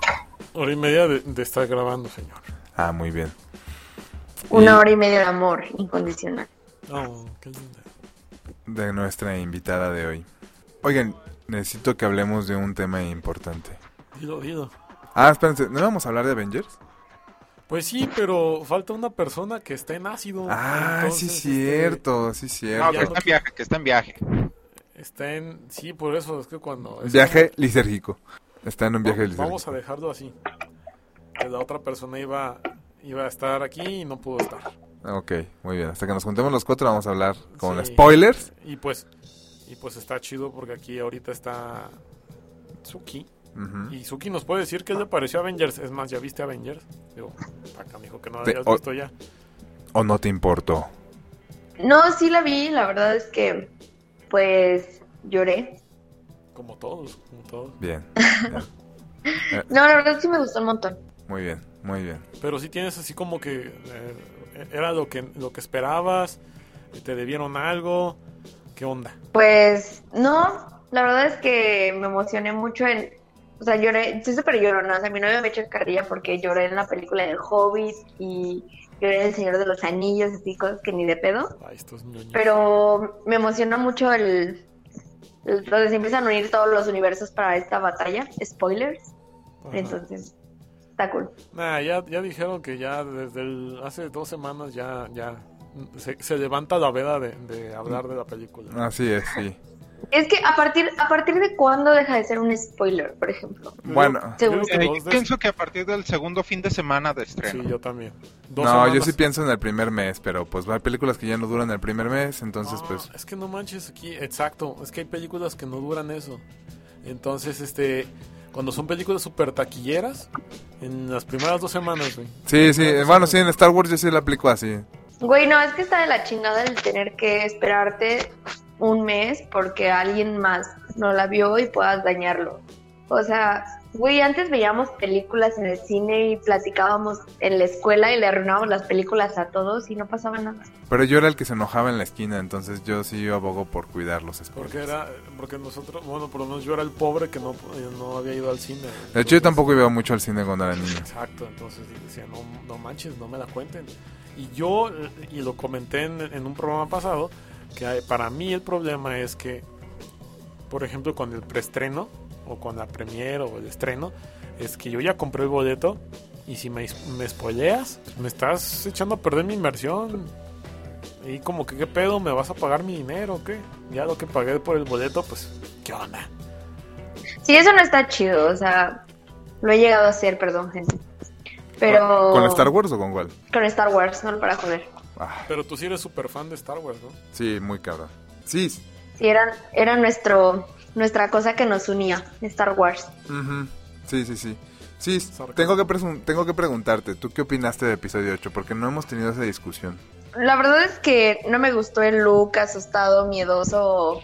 Hora y media de, de estar grabando, señor. Ah, muy bien. Una Y hora y media de amor incondicional. Oh, qué linda. De nuestra invitada de hoy. Oigan, necesito que hablemos de un tema importante. Ah, espérense, ¿no vamos a hablar de Avengers? Pues sí, pero falta una persona que está en ácido. Ah, Entonces, sí, este, cierto, sí, No, cierto. que ya está en viaje, que está en viaje. está en. Sí, por eso es que cuando. es Viaje lisérgico. Está en un viaje como- Vamos a lisérgico. dejarlo así. Que la otra persona iba, iba a estar aquí y no pudo estar. Ok, muy bien. Hasta que nos juntemos los cuatro vamos a hablar con Sí. spoilers. Y pues. Y pues está chido porque aquí ahorita está. Y Suki nos puede decir qué le pareció a Avengers. Es más, ¿ya viste Avengers? Digo, acá me dijo que no la habías o- visto ya. ¿O no te importó? No, sí la vi, la verdad es que, pues, lloré. Como todos, como todos. Bien. [laughs] bien. No, la verdad sí me gustó un montón. Muy bien, muy bien. Pero sí tienes así como que eh, era lo que lo que esperabas, te debieron algo, ¿qué onda? Pues, no, la verdad es que me emocioné mucho en... O sea, lloré, soy súper llorona, o sea, mi novio me echó carrilla porque lloré en la película del Hobbit y lloré en El Señor de los Anillos, así cosas que ni de pedo. Ay, estos. Pero me emociona mucho el, el- donde se empiezan a unir todos los universos para esta batalla. Spoilers. Ajá. Entonces, está cool. Nah, ya, ya dijeron que ya desde el- hace dos semanas ya, ya se, se levanta la veda de, de hablar de la película. Así es, sí. Es que a partir, a partir de cuándo deja de ser un spoiler, por ejemplo. Bueno, Yo Según- digo que dos yo de- pienso que a partir del segundo fin de semana de estreno. Sí, yo también. Dos no, yo sí pienso en el primer mes, pero pues hay películas que ya no duran el primer mes, entonces Ah, pues... Es que no manches aquí, exacto. Es que hay películas que no duran eso. Entonces, este, cuando son películas super taquilleras, en las primeras dos semanas, güey. Sí, sí, bueno, sí, en Star Wars yo sí la aplico así. Güey, no, es que está de la chingada el tener que esperarte un mes porque alguien más no la vio y puedas dañarlo. O sea, güey, antes veíamos películas en el cine y platicábamos en la escuela y le arruinábamos las películas a todos y no pasaba nada. Pero yo era el que se enojaba en la esquina, entonces yo sí abogo por cuidar los spoilers. Porque era, porque nosotros, bueno, por lo menos yo era el pobre que no, no había ido al cine. De hecho, yo tampoco iba mucho al cine cuando era niño. Exacto, entonces decía, no, no manches, no me la cuenten. Y yo, eh, y lo comenté en, en un programa pasado, que hay- para mí el problema es que, por ejemplo, con el preestreno, o con la premiere, o el estreno, es que yo ya compré el boleto, y si me, me spoileas, me estás echando a perder mi inversión. Y como que, ¿qué pedo? ¿Me vas a pagar mi dinero o qué? Ya lo que pagué por el boleto, pues, ¿qué onda? Sí, eso no está chido, o sea, lo he llegado a hacer, perdón, gente. Pero... ¿Con Star Wars o con cuál? Con Star Wars, no para joder. Ah, Pero tú sí eres súper fan de Star Wars, ¿no? sí, muy cabrón. Sí. Sí, eran, era nuestro, nuestra cosa que nos unía, Star Wars. Sí, sí, sí. Sí, que, tengo que preguntarte, ¿tú qué opinaste del episodio 8? Porque no hemos tenido esa discusión. La verdad es que no me gustó el look asustado, miedoso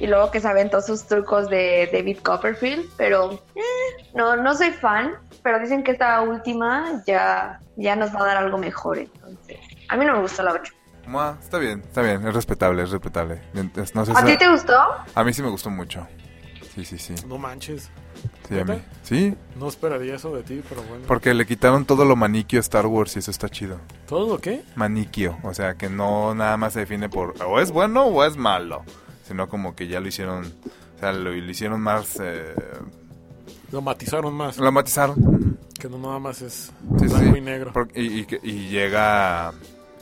y luego que se aventó sus trucos de David Copperfield, pero eh, no, no soy fan, pero dicen que esta última ya, ya nos va a dar algo mejor, entonces. A mí no me gustó la 8. Mua, está bien, está bien, es respetable, es respetable. Entonces, no sé ¿A ti te gustó? a mí sí me gustó mucho. Sí, sí, sí. No manches. Sí, a mí. Sí, No esperaría eso de ti, pero bueno. porque le quitaron todo lo maniquio a Star Wars y eso está chido. ¿Todo lo qué? Maniquio, o sea, que no nada más se define por o es bueno o es malo, sino como que ya lo hicieron, o sea, lo, lo hicieron más, eh, Lo matizaron más. lo matizaron. Que no nada más es Sí, blanco sí. y negro. Por- y, y que- y llega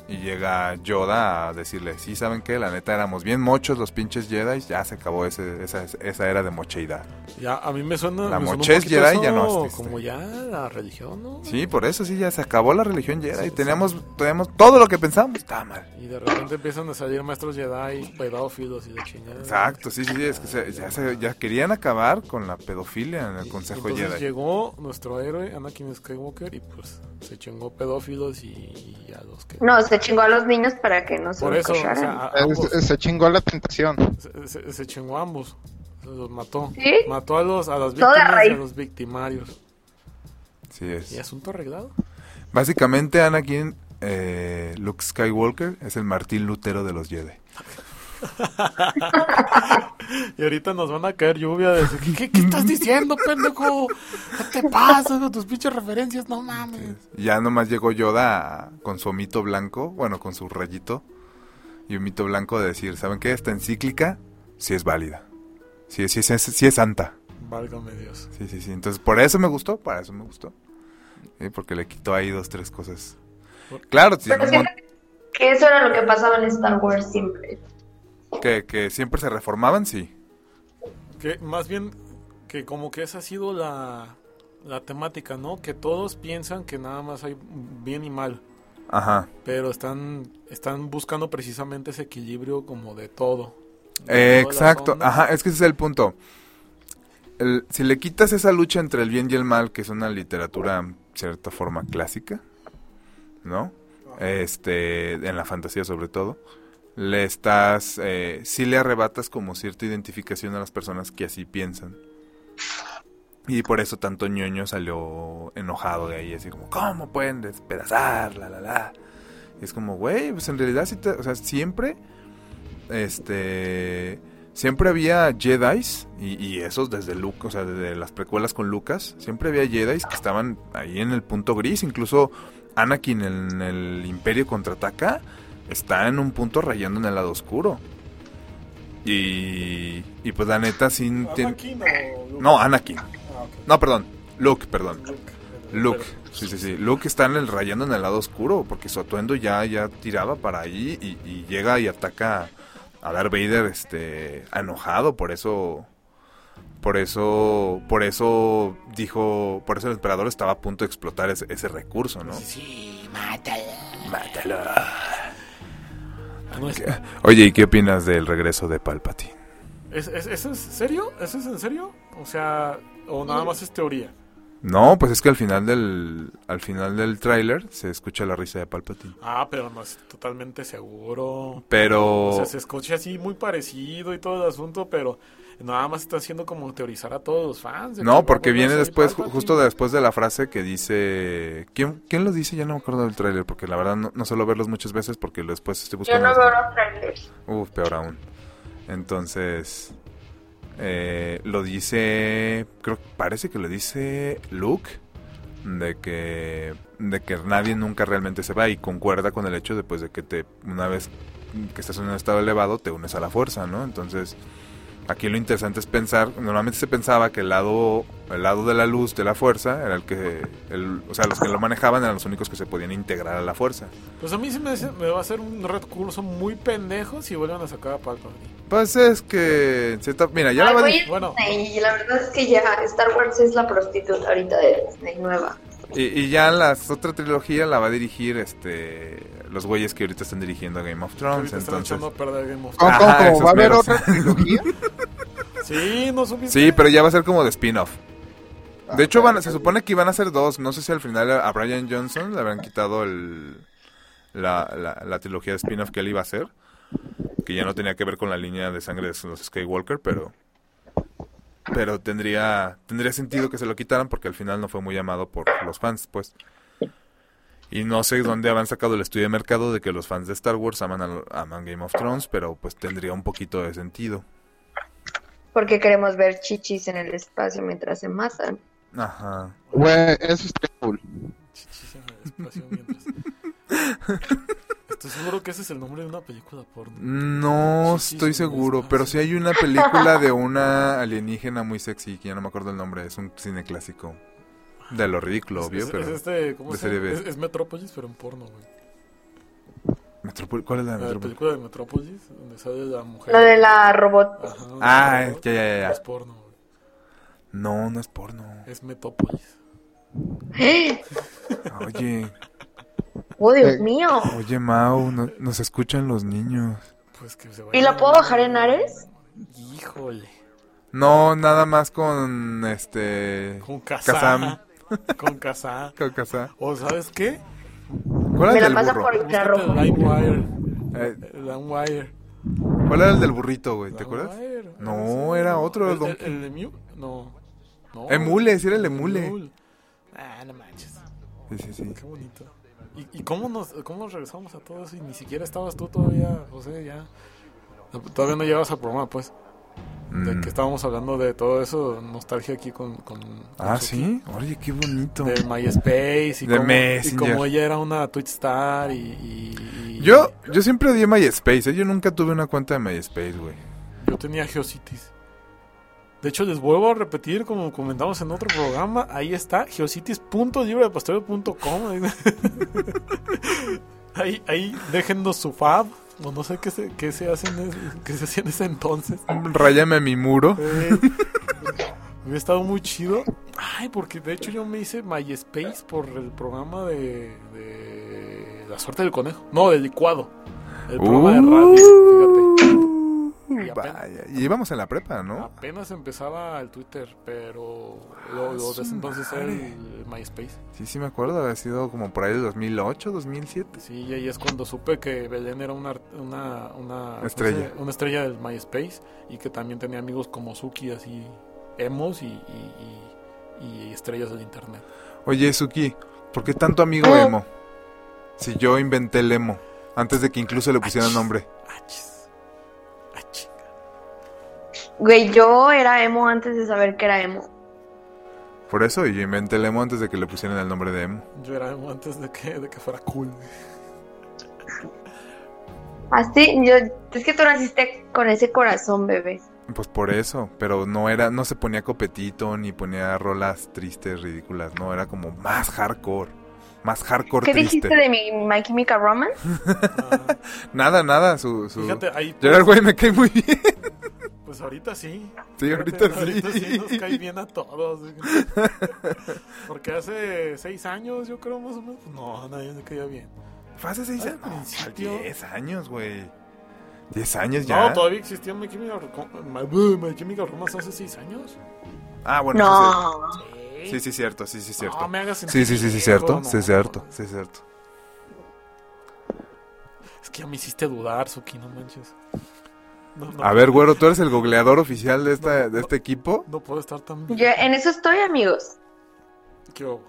y llega Yoda a decirle, sí, ¿saben qué? La neta éramos bien mochos los pinches Jedi, ya se acabó ese, esa, esa era de mocheidad. Ya, a mí me suena. La me mochez Jedi eso ya no existe. Como ya la religión, ¿no? Sí, por eso sí, ya se acabó la religión Jedi. Sí, teníamos, teníamos todo lo que pensábamos, estaba mal. Y de repente empiezan a salir maestros Jedi, pedófilos y de chingada. Exacto, sí, sí, sí, es que se- ya, se- ya querían acabar con la pedofilia en el Consejo Entonces Jedi. llegó nuestro héroe, Anakin Skywalker, y pues se chingó pedófilos y, y a los que. No, se chingó a los niños para que no se Por los eso, o sea, ambos. se chingó la tentación. Se, se- se chingó a ambos. Se los mató. ¿Sí? Mató a los a las víctimas y a los victimarios. Sí ¿Y es. asunto arreglado? Básicamente Anakin, eh, Luke Skywalker, es el Martín Lutero de los Jedi. [laughs] Y ahorita nos van a caer lluvia de ¿qué, qué, qué estás diciendo, pendejo? ¿Qué te pasa con tus pinches referencias? No mames. Ya nomás llegó Yoda con su omito blanco, bueno, con su rayito y un mito blanco de decir, ¿saben qué? Esta encíclica sí es válida. Sí, sí, sí, sí es santa. Válgame Dios. Sí, sí, sí. Entonces, por eso me gustó, para eso me gustó. Sí, porque le quitó ahí dos, tres cosas. Claro, sí, Pero que eso era lo que pasaba en Star Wars siempre. Que, que siempre se reformaban, sí. Que más bien que como que esa ha sido la, la temática, ¿no? Que todos piensan que nada más hay bien y mal, Ajá. pero están están buscando precisamente ese equilibrio como de todo. De Eh, exacto, ajá, es que ese es el punto. El- si le quitas esa lucha entre el bien y el mal, que es una literatura en cierta forma clásica, ¿no? Este, en la fantasía sobre todo, le estás, eh, sí le arrebatas como cierta identificación a las personas que así piensan. Y por eso tanto ñoño salió enojado de ahí, así como, ¿cómo pueden despedazar? La, la, la. Y es como, güey, pues en realidad, sí te- o sea, siempre este siempre había Jedi's y, y esos desde Luke, o sea, desde las precuelas con Lucas, siempre había Jedi's que estaban ahí en el punto gris, incluso Anakin en el Imperio contraataca está en un punto rayando en el lado oscuro. Y y pues la neta sí tien- ¿Anakin o Luke? no, Anakin. Ah. No, perdón, Luke, perdón. Luke. Luke, sí, sí, sí. Luke está en el rayando en el lado oscuro porque su atuendo ya, ya tiraba para ahí y, y llega y ataca a Darth Vader, este, enojado. Por eso, por eso, por eso dijo, por eso el emperador estaba a punto de explotar ese, ese recurso, ¿no? Sí, mátalo. Mátalo. Ah, no, es- Oye, ¿y qué opinas del regreso de Palpatine? ¿Es, es, ¿Eso es serio? ¿Eso es en serio? O sea, o nada más es teoría. No, pues es que al final del, al final del tráiler se escucha la risa de Palpatine. Ah, pero no es totalmente seguro. Pero, O sea, se escucha así muy parecido y todo el asunto, pero nada más está haciendo como teorizar a todos los fans. No, porque viene después, Palpatine. justo después de la frase que dice... ¿Quién, quién lo dice? Ya no me acuerdo del tráiler, porque la verdad no, no suelo verlos muchas veces porque después estoy Yo buscando... no los- veo los trailers. Uf, peor aún. Entonces, eh, lo dice, creo, parece que lo dice Luke, de que, de que nadie nunca realmente se va y concuerda con el hecho de, pues, de que te, una vez que estás en un estado elevado, te unes a la fuerza, ¿no? Entonces, aquí lo interesante es pensar, normalmente se pensaba que el lado, el lado de la luz de la fuerza era el que, el, o sea, los que lo manejaban eran los únicos que se podían integrar a la fuerza. Pues a mí se me, hace- me va a hacer un recurso muy pendejo si vuelven a sacar a Palpatine. Pues es que, mira, ya la van- Bueno. Y la verdad es que ya Star Wars es la prostituta ahorita de Disney nueva. Y, y ya las otra trilogía la va a dirigir este los güeyes que ahorita están dirigiendo Game of Thrones, están entonces. echando a perder Game of ¿Cómo, Thrones. cómo, Ajá, cómo? esos ¿Va a haber otra trilogía? [laughs] Sí, no supiste. Sí, pero ya va a ser como de spin-off. De hecho, Ah, van, se supone que iban a ser dos. No sé si al final a Brian Johnson le habrán quitado el, la, la, la trilogía de spin-off que él iba a hacer. Que ya no tenía que ver con la línea de sangre de los Skywalker, pero... Pero tendría, tendría sentido que se lo quitaran porque al final no fue muy amado por los fans, pues. Y no sé dónde habrán sacado el estudio de mercado de que los fans de Star Wars aman, a- aman Game of Thrones, pero pues tendría un poquito de sentido. Porque queremos ver chichis en el espacio mientras se matan. Ajá. Güey, eso está cool. Chichis en el espacio mientras- [laughs] Estoy seguro que ese es el nombre de una película porno. No Sí, estoy sí, seguro, pero sí. hay una película de una alienígena muy sexy, que ya no me acuerdo el nombre, es un cine clásico. De lo ridículo, Es- obvio, es, pero... es este, ¿cómo de se llama? serie B. Es, es Metrópolis, pero en porno, güey. ¿Cuál es la de La película de Metrópolis, donde sale la mujer. Lo de la robot. Ajá, Ah, la robot, ya, ya, ya. Es porno, güey. No, no es porno. Es Metópolis. Oye, Oh, Dios Eh. mío. oye Mau, no- nos escuchan los niños. Pues que se ¿Y la puedo bajar en Ares? Híjole. No, nada más con este... Con Kazam. Kazam. [laughs] Con Kazam. con Kazaa. O ¿sabes qué? ¿Cuál Me era la el del pasa burro? por el LimeWire. Eh, El LimeWire. ¿Cuál era el del burrito, güey? ¿Te acuerdas? No, Ese. era otro, ¿El, el, Donkey. el de Mew? No. no. Emule, sí era el Emule. Emule. Ah, no manches. Sí, sí, sí. Qué bonito. ¿Y, y cómo, nos, cómo nos regresamos a todo eso? Y ni siquiera estabas tú todavía, José, ya. Todavía no llegabas al programa, pues. De Mm. que estábamos hablando de todo eso, nostalgia aquí con. con, con Ah, Suki. sí. Oye, qué bonito. De MySpace y, De cómo, y Messenger. como ella era una Twitch star y. y- y- Yo, yo siempre odié MySpace, ¿eh? Yo nunca tuve una cuenta de MySpace, güey. Yo tenía Geocities. De hecho, les vuelvo a repetir, como comentamos en otro programa, ahí está, geocities.librepastoreo.com. [laughs] ahí, ahí déjennos su fab, o no sé qué se, qué se hacen, qué se hacía en ese entonces. Rayame mi muro. Eh, hubiera estado muy chido. Ay, porque de hecho yo me hice MySpace por el programa de, de La suerte del conejo. No, del licuado. El programa de radio, fíjate. Y apenas- Vaya, y íbamos en la prepa, ¿no? Apenas empezaba el Twitter, pero lo, lo de ese entonces era el MySpace. Sí, sí me acuerdo, había sido como por ahí del 2008, 2007. Sí, y ahí es cuando supe que Belén era una, una, una Estrella. ¿cómo se- Una estrella del MySpace y que también tenía amigos como Suki, así, emos y, y, y- y estrellas del internet. Oye, Suki, ¿por qué tanto amigo Ah. emo? Si yo inventé el emo, antes de que incluso le pusieran nombre. Achis. Ah. Güey, yo era emo antes de saber que era emo. Por eso, y yo inventé el emo antes de que le pusieran el nombre de emo. Yo era emo antes de que, de que fuera cool. Así, yo, es que tú naciste con ese corazón, bebé. Pues por eso, pero no era, no se ponía copetito ni ponía rolas tristes, ridículas, no, era como más hardcore, más hardcore ¿Qué triste. dijiste de mi My Chemical Romance? [laughs] Ah, Nada, nada, su, su... fíjate, ahí. Gerard Way me cae muy bien. Pues ahorita sí. Sí, ahorita Fíjate, sí. ahorita sí nos cae [laughs] bien a todos. Porque hace seis años, yo creo más o menos. No, a nadie le caía bien. Fue hace seis años. No, principio- 10 años, güey. 10 años ya. No, todavía existía My Chemical, Ro- My, My Chemical Romance hace seis años. Ah, bueno, No. sí, sí, sí, cierto, sí, sí, cierto. No me hagas sentir Sí, sí, sí, sí, cierto, no, sí, cierto, sí, cierto. Es que ya me hiciste dudar, Suki, no manches. No, no, A ver, güero, ¿tú eres el googleador oficial de, esta, de este equipo? No puedo estar tan bien. Yo en eso estoy, amigos. ¿Qué hubo?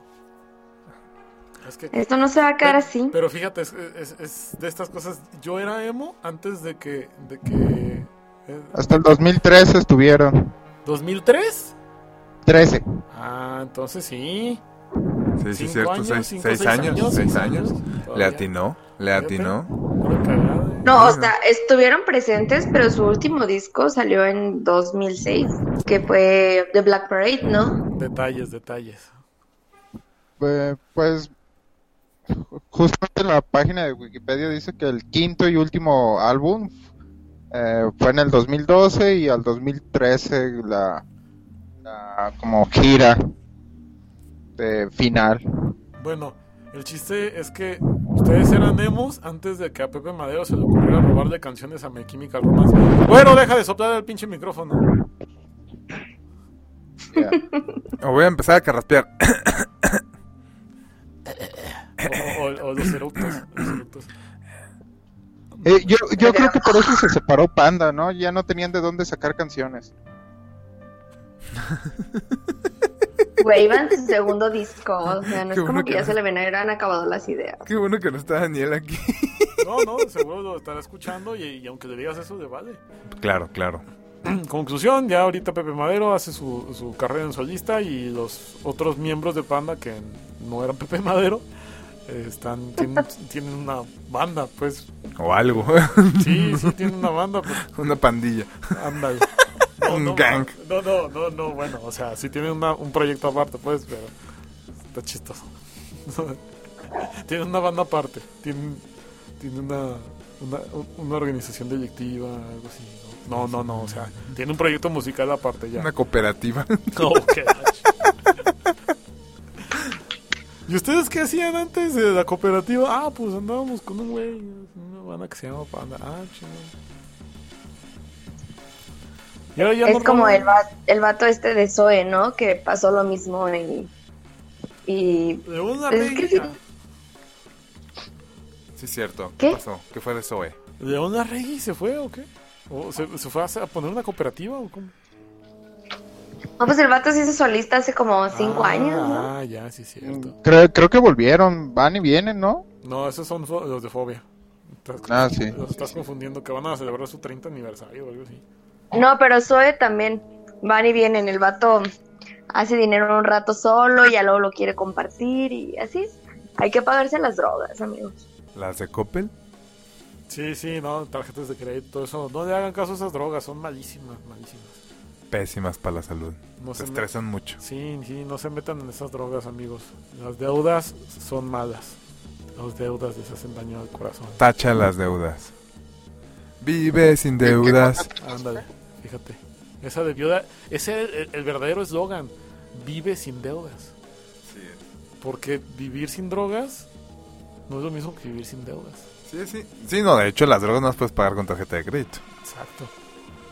Es que Esto no se va a quedar Pero- así. Pero fíjate, es, es- es de estas cosas. Yo era emo antes de que. De que eh, Hasta el 2013 estuvieron. ¿2003? 13. Ah, entonces sí. Sí, sí, cierto, años, seis, cinco, seis seis años, años, seis años. años, Le atinó, le Fíjate. atinó. No, o sea, estuvieron presentes, pero su último disco salió en 2006, que fue The Black Parade, ¿no? Detalles, detalles. Eh, pues justamente la página de Wikipedia dice que el quinto y último álbum eh, fue en el 2012 y al 2013 la, la como gira de final. Bueno, el chiste es que ustedes eran emos antes de que a Pepe Madero se le ocurriera robarle canciones a My Chemical Romance. Bueno, deja de soplar el pinche micrófono. Ya. O voy a empezar a carraspear. O, o- o los eructos. los eructos. Eh, yo yo creo que por eso se separó Panda, ¿no? Ya no tenían de dónde sacar canciones. [laughs] Güey, iban en su segundo disco. O sea, no Qué es como bueno que que ya no. se le hubieran acabado las ideas. Qué bueno que no está Daniel aquí. No, no, seguro lo estará escuchando y, y aunque le digas eso, le vale. Claro, claro. [clears throat] Conclusión, ya ahorita Pepe Madero hace su, su carrera en solista y los otros miembros de Panda que no eran Pepe Madero están tienen, [laughs] tienen una banda, pues O algo. sí, sí tienen una banda, pues [laughs] Una pandilla. ándale. No, Un no, gang. No, no, no, no, bueno, o sea, sí tienen una- un proyecto aparte, pues, pero está chistoso. [laughs] tienen una banda aparte, tienen, tienen una, una, una organización delictiva, algo así. No, no, no, no, o sea, tiene un proyecto musical aparte ya. Una cooperativa. [laughs] No. ¿Y ustedes qué hacían antes de la cooperativa? Ah, pues andábamos con un güey, una banda que se llama Panda. Ah, chido. Es no como el, va- el vato este de Zoe, ¿no? Que pasó lo mismo y... Y... De una Es que reggae. sí. Sí, cierto. ¿Qué? pasó? ¿Qué fue de Zoe? ¿De una reggae se fue o qué? ¿O se, se fue a, poner una cooperativa o cómo? No, pues el vato se hizo solista hace como cinco Ah, años, ¿no? Ah, ya, sí, es cierto. Creo, creo que volvieron, van y vienen, ¿no? No, esos son los de Fobia. Estás- Ah, sí. Los estás confundiendo, que van a celebrar su 30 aniversario o algo así. No, pero Zoe también van y vienen. El vato hace dinero un rato solo y ya luego lo quiere compartir y así es. Hay que pagarse las drogas, amigos. ¿Las de Coppel? Sí, sí, no, tarjetas de crédito, eso. No le hagan caso a esas drogas, son malísimas, malísimas. Pésimas para la salud. No se estresan mucho. Sí, sí, no se metan en esas drogas, amigos. Las deudas son malas. Las deudas les hacen daño al corazón. Tacha las deudas. Vive sin deudas. Ándale, fíjate. Esa debió de- Ese es el, el verdadero eslogan. Vive sin deudas. Porque vivir sin drogas no es lo mismo que vivir sin deudas. Sí, sí. Sí, no, de hecho las drogas no las puedes pagar con tarjeta de crédito. Exacto.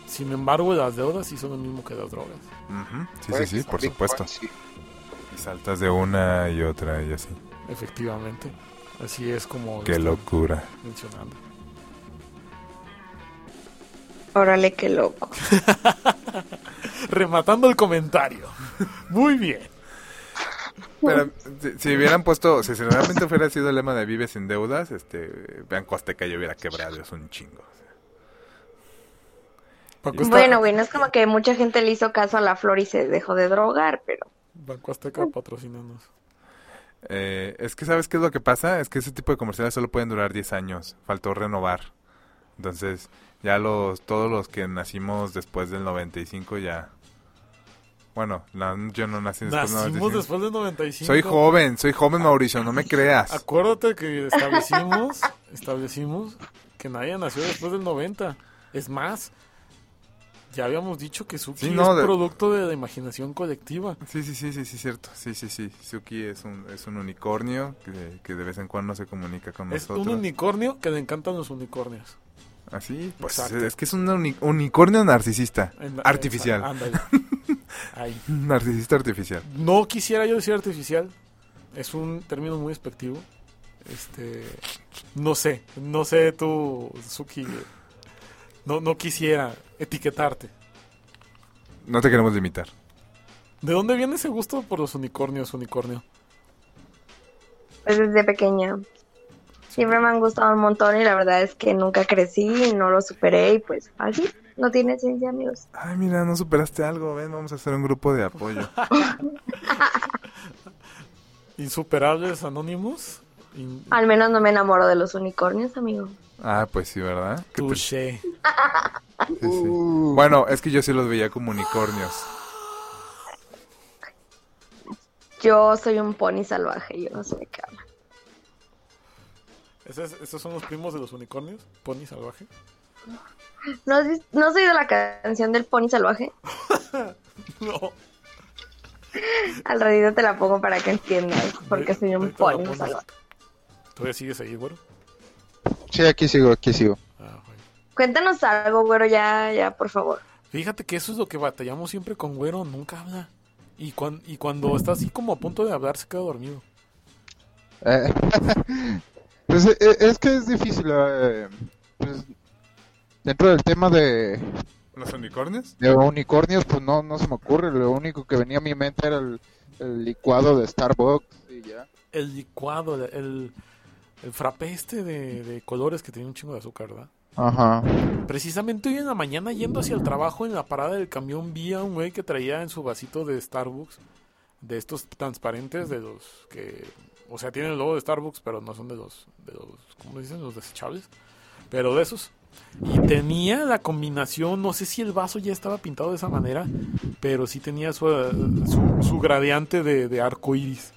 Sin embargo, las deudas sí son lo mismo que las drogas. Ujú. Sí, Pues, sí, sí, por supuesto. sí. Y saltas de una y otra y así. Efectivamente. Así es como... Qué locura. Mencionando. Órale, qué loco. [laughs] Rematando el comentario. Muy bien. Pero si, si hubieran puesto, si realmente hubiera sido el lema de Vive sin deudas, este, Banco Azteca ya hubiera quebrado, es un chingo. Azteca, Bueno, güey, no es como que mucha gente le hizo caso a la flor y se dejó de drogar, pero... Banco Azteca patrocinanos. Eh, es que, ¿sabes qué es lo que pasa? Es que ese tipo de comerciales solo pueden durar 10 años. Faltó renovar. Entonces, ya los todos los que nacimos después del 95 ya... Bueno, no, yo no nací después del Nacimos 95. después del 95. Soy joven, soy joven Mauricio, no me [laughs] creas. Acuérdate que establecimos, establecimos que nadie nació después del 90. Es más, ya habíamos dicho que Suki Sí, no, es de- producto de la imaginación colectiva. Sí, sí, sí, sí, sí, cierto. Sí, sí, sí. Suki es un, es un unicornio que, que de vez en cuando se comunica con Es nosotros. un unicornio que le encantan los unicornios. Así, pues Exacto. es que es un uni- unicornio narcisista. En- Artificial. Ahí. [laughs] Narcisista artificial. No quisiera yo decir artificial. Es un término muy despectivo. Este, no sé, no sé tú, Suki. No, no quisiera etiquetarte. No te queremos limitar. ¿De dónde viene ese gusto por los unicornios, unicornio? Pues desde pequeña. Siempre me han gustado un montón y la verdad es que nunca crecí, no lo superé y pues así, no tiene ciencia, amigos. Ay, mira, no superaste algo. Ven, vamos a hacer un grupo de apoyo. [laughs] Insuperables anónimos. In- Al menos no me enamoro de los unicornios, amigo. ah, pues sí, ¿verdad? ¿Qué te- Touché. sí, sí. Bueno, es que yo sí los veía como unicornios. Yo soy un pony salvaje, yo no sé de qué hablan. ¿Esos, esos son los primos de los unicornios? Pony salvaje. ¿No has, ¿No has oído la canción del pony salvaje? [laughs] No. Al ratito te la pongo para que entiendas, porque soy un pony salvaje. ¿Todavía sigues ahí, güero? Sí, aquí sigo, aquí sigo. Ah, bueno. Cuéntanos algo, güero, ya, ya, por favor. Fíjate que eso es lo que batallamos siempre con güero, nunca habla. Y, cuan- y cuando está así como a punto de hablar, se queda dormido. Eh, [laughs] pues eh, es que es difícil. eh, pues, dentro del tema de, ¿Los unicornios? de unicornios, pues no, no se me ocurre. Lo único que venía a mi mente era el, el licuado de Starbucks y ya. El licuado, el, el, el frappé este de, de colores que tenía un chingo de azúcar, ¿verdad? Ajá. Precisamente hoy en la mañana yendo hacia el trabajo en la parada del camión vi a un güey que traía en su vasito de Starbucks de estos transparentes de los que o sea tienen el logo de Starbucks pero no son de los de los ¿cómo dicen? los desechables pero de esos y tenía la combinación no sé si el vaso ya estaba pintado de esa manera pero sí tenía su, eh, su, su gradiente de, de arco iris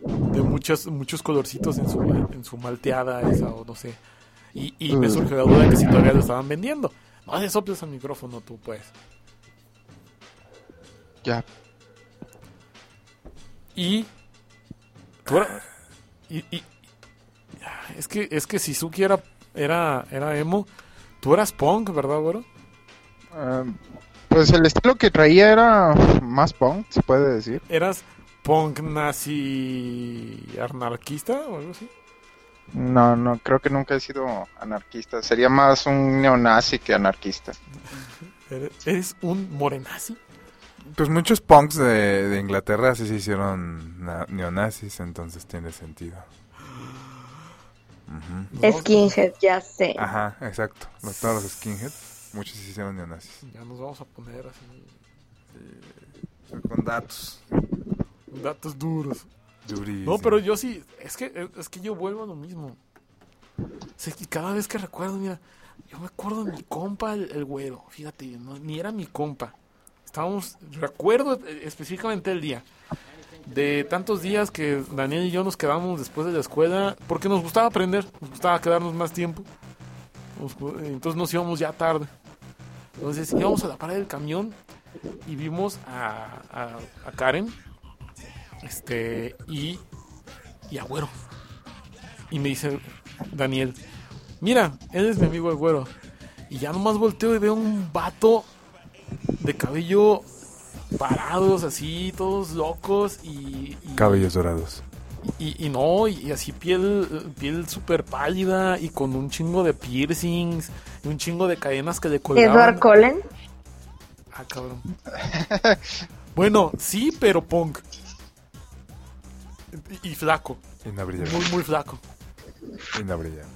de muchos muchos colorcitos en su en su malteada esa o no sé y, y me Mm. surgió la duda de que si todavía lo estaban vendiendo. No le soples al micrófono tú, pues. Ya. Y... tú era- y, y- es que es que si Suki era, era, era emo, tú eras punk, ¿verdad, güero? Eh, pues el estilo que traía era más punk, se puede decir. ¿Eras punk nazi anarquista o algo así? No, no, creo que nunca he sido anarquista. Sería más un neonazi que anarquista. ¿Eres, eres un morenazi? Pues muchos punks de, de Inglaterra sí se hicieron na- neonazis, entonces tiene sentido. Vamos- Skinhead, ya sé. Ajá, exacto. Los, todos los skinheads, muchos se hicieron neonazis. Ya nos vamos a poner así. Con datos. Datos duros. No, pero yo sí, es que es que yo vuelvo a lo mismo. Sé que cada vez que recuerdo, mira, yo me acuerdo de mi compa, el, el güero, fíjate, no, ni era mi compa. Estábamos, recuerdo específicamente el día. De tantos días que Daniel y yo nos quedamos después de la escuela, porque nos gustaba aprender, nos gustaba quedarnos más tiempo. Entonces nos íbamos ya tarde. Entonces íbamos a la parada del camión y vimos a, a, Karen este y y a Güero y me dice Daniel mira él es mi amigo el Güero y ya nomás volteo y veo un vato de cabello parados así todos locos y, y- Cabellos dorados. y, y no, y así piel, piel súper pálida y con un chingo de piercings y un chingo de cadenas que le colgaban. Edward Cullen. Ah, cabrón. [laughs] bueno, sí, pero punk. Y, y flaco, Y no brillaba. muy, muy flaco. Y no brillaba.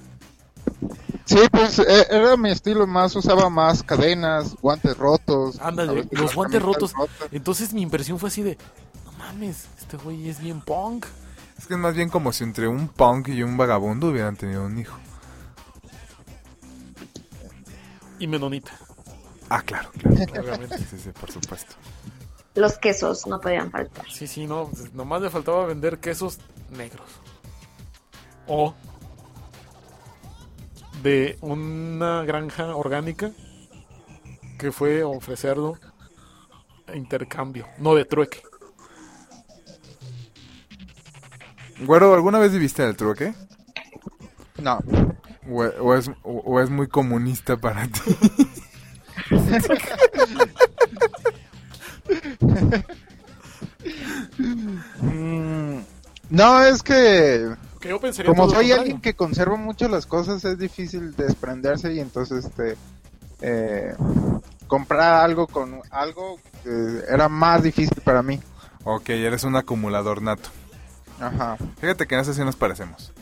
Sí, pues eh, era mi estilo más, usaba más cadenas, guantes rotos. Ándale, los guantes rotos. rotas. Entonces mi impresión fue así de, no mames, este güey es bien punk. Es que es más bien como si entre un punk y un vagabundo hubieran tenido un hijo. Y menonita, Ah, claro, claro. [laughs] obviamente. Sí, sí, por supuesto. Los quesos no podían faltar. Sí, sí, no, nomás le faltaba vender quesos negros. O de una granja orgánica que fue ofrecerlo a intercambio, no de trueque. Güero, ¿alguna vez viviste el trueque? No, ¿O, o es, o- o es muy comunista para ti? [laughs] Mm, no, es que Que yo pensaría como soy alguien que conserva mucho las cosas, es difícil desprenderse y entonces este eh, comprar algo con algo eh, era más difícil para mí. ok, eres un acumulador nato. Ajá. Fíjate que en eso sí nos parecemos.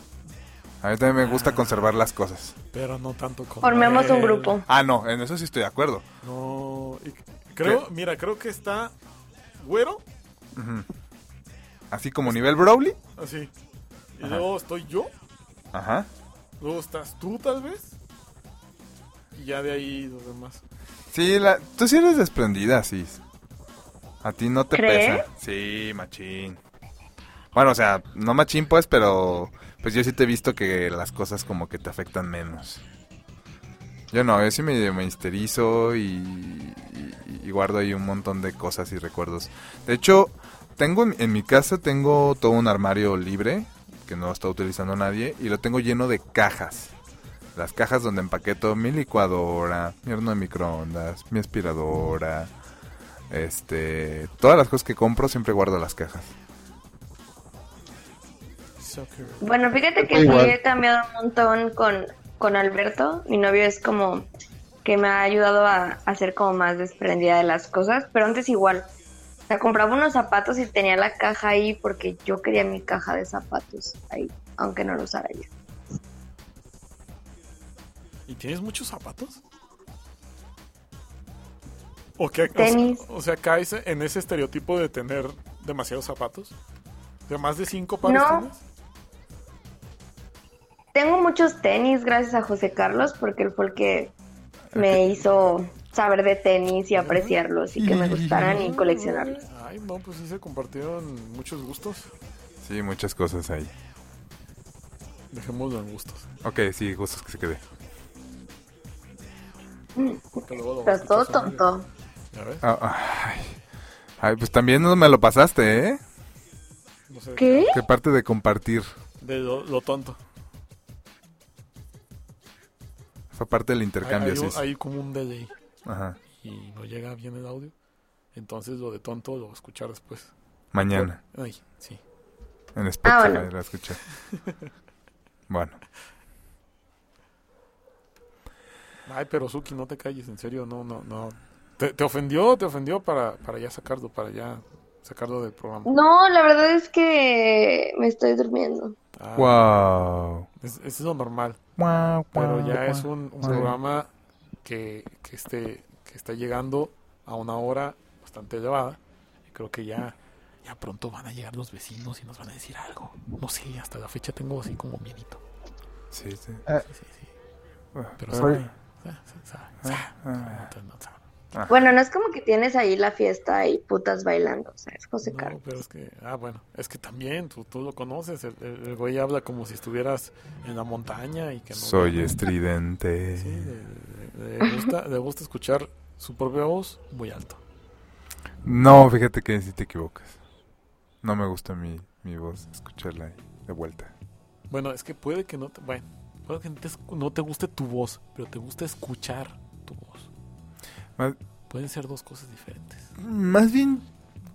A mí también me gusta conservar las cosas. Pero no tanto como Formemos un grupo. Ah, no, en eso sí estoy de acuerdo. No, y creo, mira, creo que está güero, Ujú. Así como nivel Browly. así. Y Ajá. luego estoy yo, Ajá. luego estás tú tal vez. Y ya de ahí los demás. Sí, la, tú sí eres desprendida, sí. A ti no te ¿Crees? pesa. Sí, machín. Bueno, o sea, no machín pues, pero pues yo sí te he visto que las cosas como que te afectan menos. Yo no, yo sí me, me histerizo y, y- y guardo ahí un montón de cosas y recuerdos. De hecho, tengo en, en mi casa tengo todo un armario libre que no está utilizando nadie y lo tengo lleno de cajas. Las cajas donde empaqueto mi licuadora, mi horno de microondas, mi aspiradora, este, todas las cosas que compro siempre guardo las cajas. Bueno, fíjate que sí he cambiado un montón con, con Alberto. Mi novio es como que me ha ayudado a, a ser como más desprendida de las cosas, pero antes igual. O sea, compraba unos zapatos y tenía la caja ahí porque yo quería mi caja de zapatos ahí, aunque no lo usara yo. ¿Y tienes muchos zapatos? ¿O, qué, o sea- Tenis. O, sea, caes en ese estereotipo de tener demasiados zapatos. ¿De más de cinco pares No. Tengo muchos tenis gracias a José Carlos porque él fue el que me hizo saber de tenis y apreciarlos y que me gustaran y coleccionarlos. Ay, no, pues sí se compartieron muchos gustos. Sí, muchas cosas ahí. Dejémoslo en gustos. Ok, sí, gustos que se quede. Estás todo tonto. Ya ves, Ah, ay. Ay, pues también no me lo pasaste, ¿eh? no sé. ¿Qué? Que parte de compartir. De lo, lo tonto. Fue parte del intercambio, hay sí. hay como un delay Ajá. y no llega bien el audio. Entonces lo de tonto lo voy a escuchar después. Mañana, Ay, sí. en Spotify, Ah, bueno. la escuché. Bueno, Ay, pero Suki, no te calles, en serio, no, no, no. ¿Te, te ofendió? ¿Te ofendió para, para ya sacarlo, para ya sacarlo del programa? No, la verdad es que me estoy durmiendo. Ah, wow. Es, es lo normal, Guau, pero guau, ya es un, un Sí. programa que, que, esté, que está llegando a una hora bastante elevada. Y creo que ya, ya pronto van a llegar los vecinos y nos van a decir algo. No sé, hasta la fecha tengo así como miedito. Sí, sí. Sí, sí, sí. Pero Ah, sabe, ah, sabe, sabe, sabe. ah. No Bueno, no es como que tienes ahí la fiesta y putas bailando, o sea, es José No, Carlos. pero es que, ah, bueno, es que también tú, tú lo conoces, el, el- el güey habla como si estuvieras en la montaña y que no. Soy estridente. Sí, le, le- le gusta, le gusta escuchar su propia voz muy alto. No, fíjate que sí te equivocas. No me gusta mi, mi voz, escucharla ahí de vuelta. Bueno, es que puede que no te, bueno, puede que no te, escu- no te guste tu voz, pero te gusta escuchar. Más, Pueden ser dos cosas diferentes. más bien,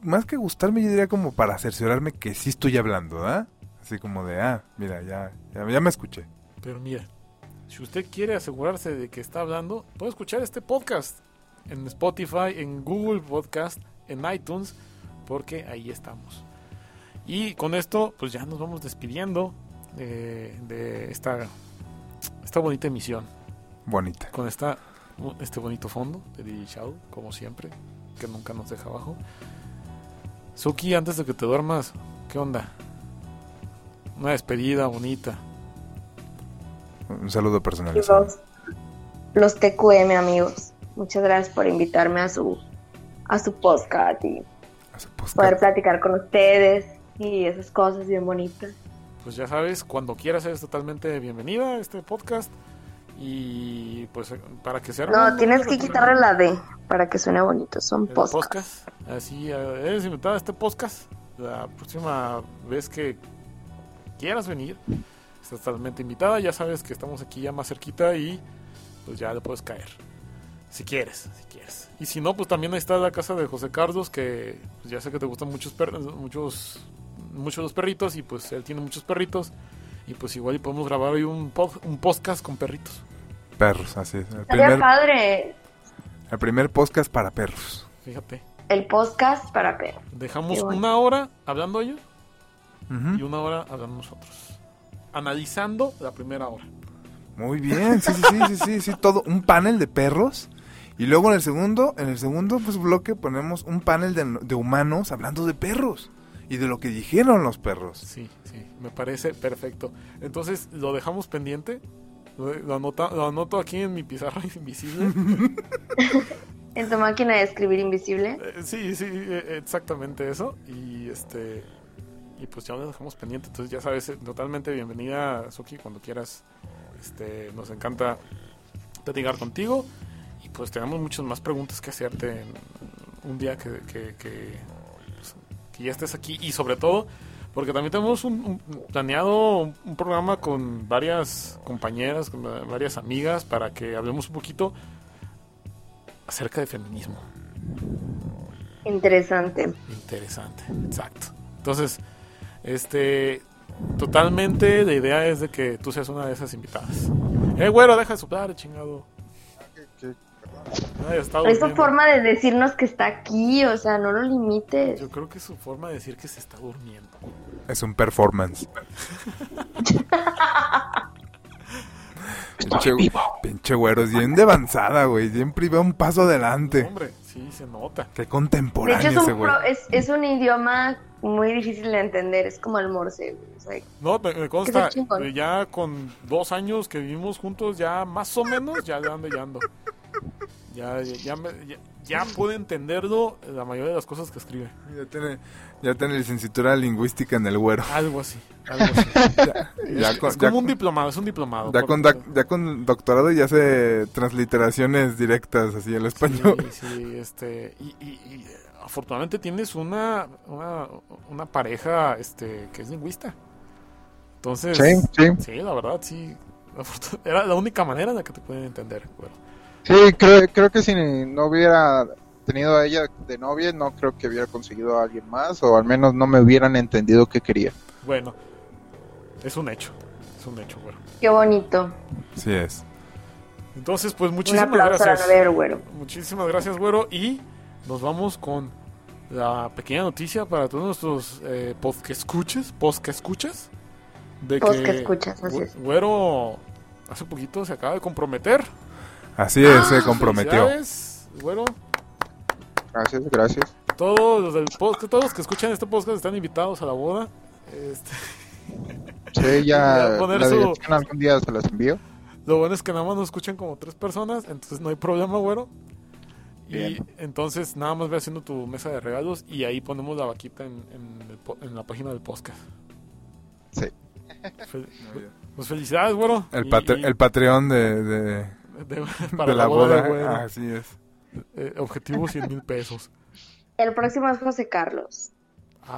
más que gustarme, yo diría como para cerciorarme que sí estoy hablando, ¿ah? Así como de, ah, mira, ya, ya, ya me escuché. Pero mira, si usted quiere asegurarse de que está hablando, puede escuchar este podcast en Spotify, en Google Podcast, en iTunes, porque ahí estamos. Y con esto, pues ya nos vamos despidiendo de, de esta, esta bonita emisión, Bonita. con esta, este bonito fondo de DJ Shadow, como siempre, que nunca nos deja abajo. Suki, antes de que te duermas, ¿qué onda? Una despedida bonita. Un saludo personalizado. Los, los TQM, amigos. Muchas gracias por invitarme a su, a su podcast y A su podcast. poder platicar con ustedes y esas cosas bien bonitas. pues ya sabes, cuando quieras eres totalmente bienvenida a este podcast. Y pues para que sea... No, tienes que quitarle la D para que suene bonito. Son podcasts. podcast. Así, eres invitada a este podcast. La próxima vez que quieras venir, estás totalmente invitada. Ya sabes que estamos aquí ya más cerquita y pues ya le puedes caer. Si quieres, si quieres. Y si no, pues también ahí está la casa de José Carlos, que pues, ya sé que te gustan muchos perros, muchos, muchos los perritos, y pues él tiene muchos perritos. Y pues igual y podemos grabar hoy un, pod- un podcast con perritos. Perros, así es. El primer, padre el primer podcast para perros. Fíjate. el podcast para perros. Dejamos bueno. una hora hablando ellos y una hora hablando nosotros. Analizando la primera hora. Muy bien, sí, sí, sí, sí, sí, sí, todo. Un panel de perros. Y luego en el segundo, en el segundo pues, bloque ponemos un panel de, de humanos hablando de perros. Y de lo que dijeron los perros. Sí, sí, me parece perfecto. Entonces lo dejamos pendiente. Lo, anota- lo anoto aquí en mi pizarra [laughs] invisible. [laughs] En tu máquina de escribir invisible. Eh, sí, sí, eh, exactamente eso. Y este y pues ya lo dejamos pendiente. Entonces ya sabes, eh, totalmente bienvenida, Suki, cuando quieras. Este, nos encanta platicar contigo. Y pues tenemos muchas más preguntas que hacerte en un día que, que, que, pues, que ya estés aquí y sobre todo porque también tenemos un, un- planeado un, un programa con varias compañeras, con va- varias amigas para que hablemos un poquito acerca de feminismo. Interesante. Interesante, exacto. Entonces, este, totalmente la idea es de que tú seas una de esas invitadas. Eh, güero, deja de soplar, chingado. Ay, está Es su forma de decirnos que está aquí, o sea, no lo limites. Yo creo que es su forma de decir que se está durmiendo. Es un performance. pinche, pinche güero, es bien de avanzada, güey. Siempre iba un paso adelante. Hombre, sí, se nota. Qué De contemporáneo hecho, es ese un, pro- es, es un idioma muy difícil de entender, es como el morse. güey, o sea, No, me, me consta, ya con dos años que vivimos juntos, ya más o menos, ya le ando, ya ando. Ya, ya, ya, me- ya- ya puede entenderlo la mayoría de las cosas que escribe. Ya tiene, ya tiene licenciatura lingüística en el güero. Algo así, algo así. [laughs] Ya es, con, es ya como un con- diplomado, es un diplomado. ya con ya con doctorado ya hace transliteraciones directas así al español. Sí, sí, este, y, y- y, eh, afortunadamente tienes una, una, una pareja este, que es lingüista. Entonces, Sí, sí. sí, la verdad, sí. Era la única manera en la que te pueden entender. güey. Sí, creo, creo que si no hubiera tenido a ella de novia, no creo que hubiera conseguido a alguien más, o al menos no me hubieran entendido qué quería. Bueno, es un hecho. Es un hecho, güey. qué bonito. Sí es. Entonces, pues muchísimas gracias. a Noel Güero. Muchísimas gracias, güero. Y nos vamos con la pequeña noticia para todos nuestros eh, podcast escuches, podcast escuchas. De Podcast que escuchas, así es. Güero hace poquito se acaba de comprometer. Así es, Ah, se comprometió. Güero. Gracias, gracias. Todos los, del podcast, todos los que escuchan este podcast están invitados a la boda. Este, Sí, ya [laughs] poner la su- dirección algún día se las envío. Lo bueno es que nada más nos escuchan como tres personas, entonces no hay problema, güero. Y entonces nada más ve haciendo tu mesa de regalos y ahí ponemos la vaquita en, en el en la página del podcast. Sí. Fel- pues felicidades, güero. El, y- el Patreon de, de, de- [laughs] para de la boda boda. güero. Así es. Eh, objetivo 100 mil pesos. El próximo es José Carlos. Ah.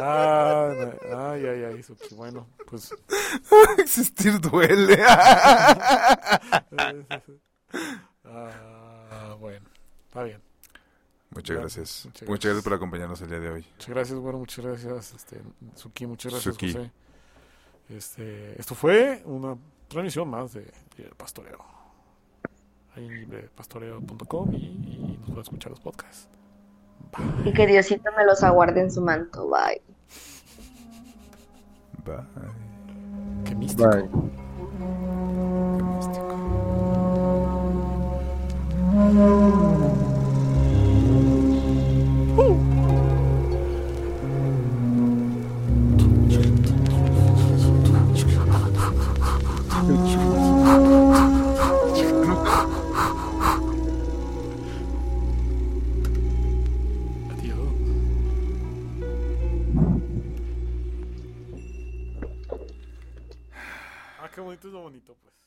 Ah, no. ay, ay, ay, Suki. Bueno, pues [laughs] Existir duele. [laughs] Ah, bueno, está bien. Muchas gracias. Muchas Muchas gracias por acompañarnos el día de hoy. Muchas gracias, bueno, muchas gracias, este, Suki, muchas gracias, Suki. José. Este, esto fue una transmisión más de, de Pastoreo. Ahí en librepastoreo.com y, y nos pueden escuchar los podcasts. Y que Diosito me los aguarde en su manto. Bye. Bye. Qué místico. Bye. Qué místico. Adiós. Ah, qué bonito es lo bonito, pues.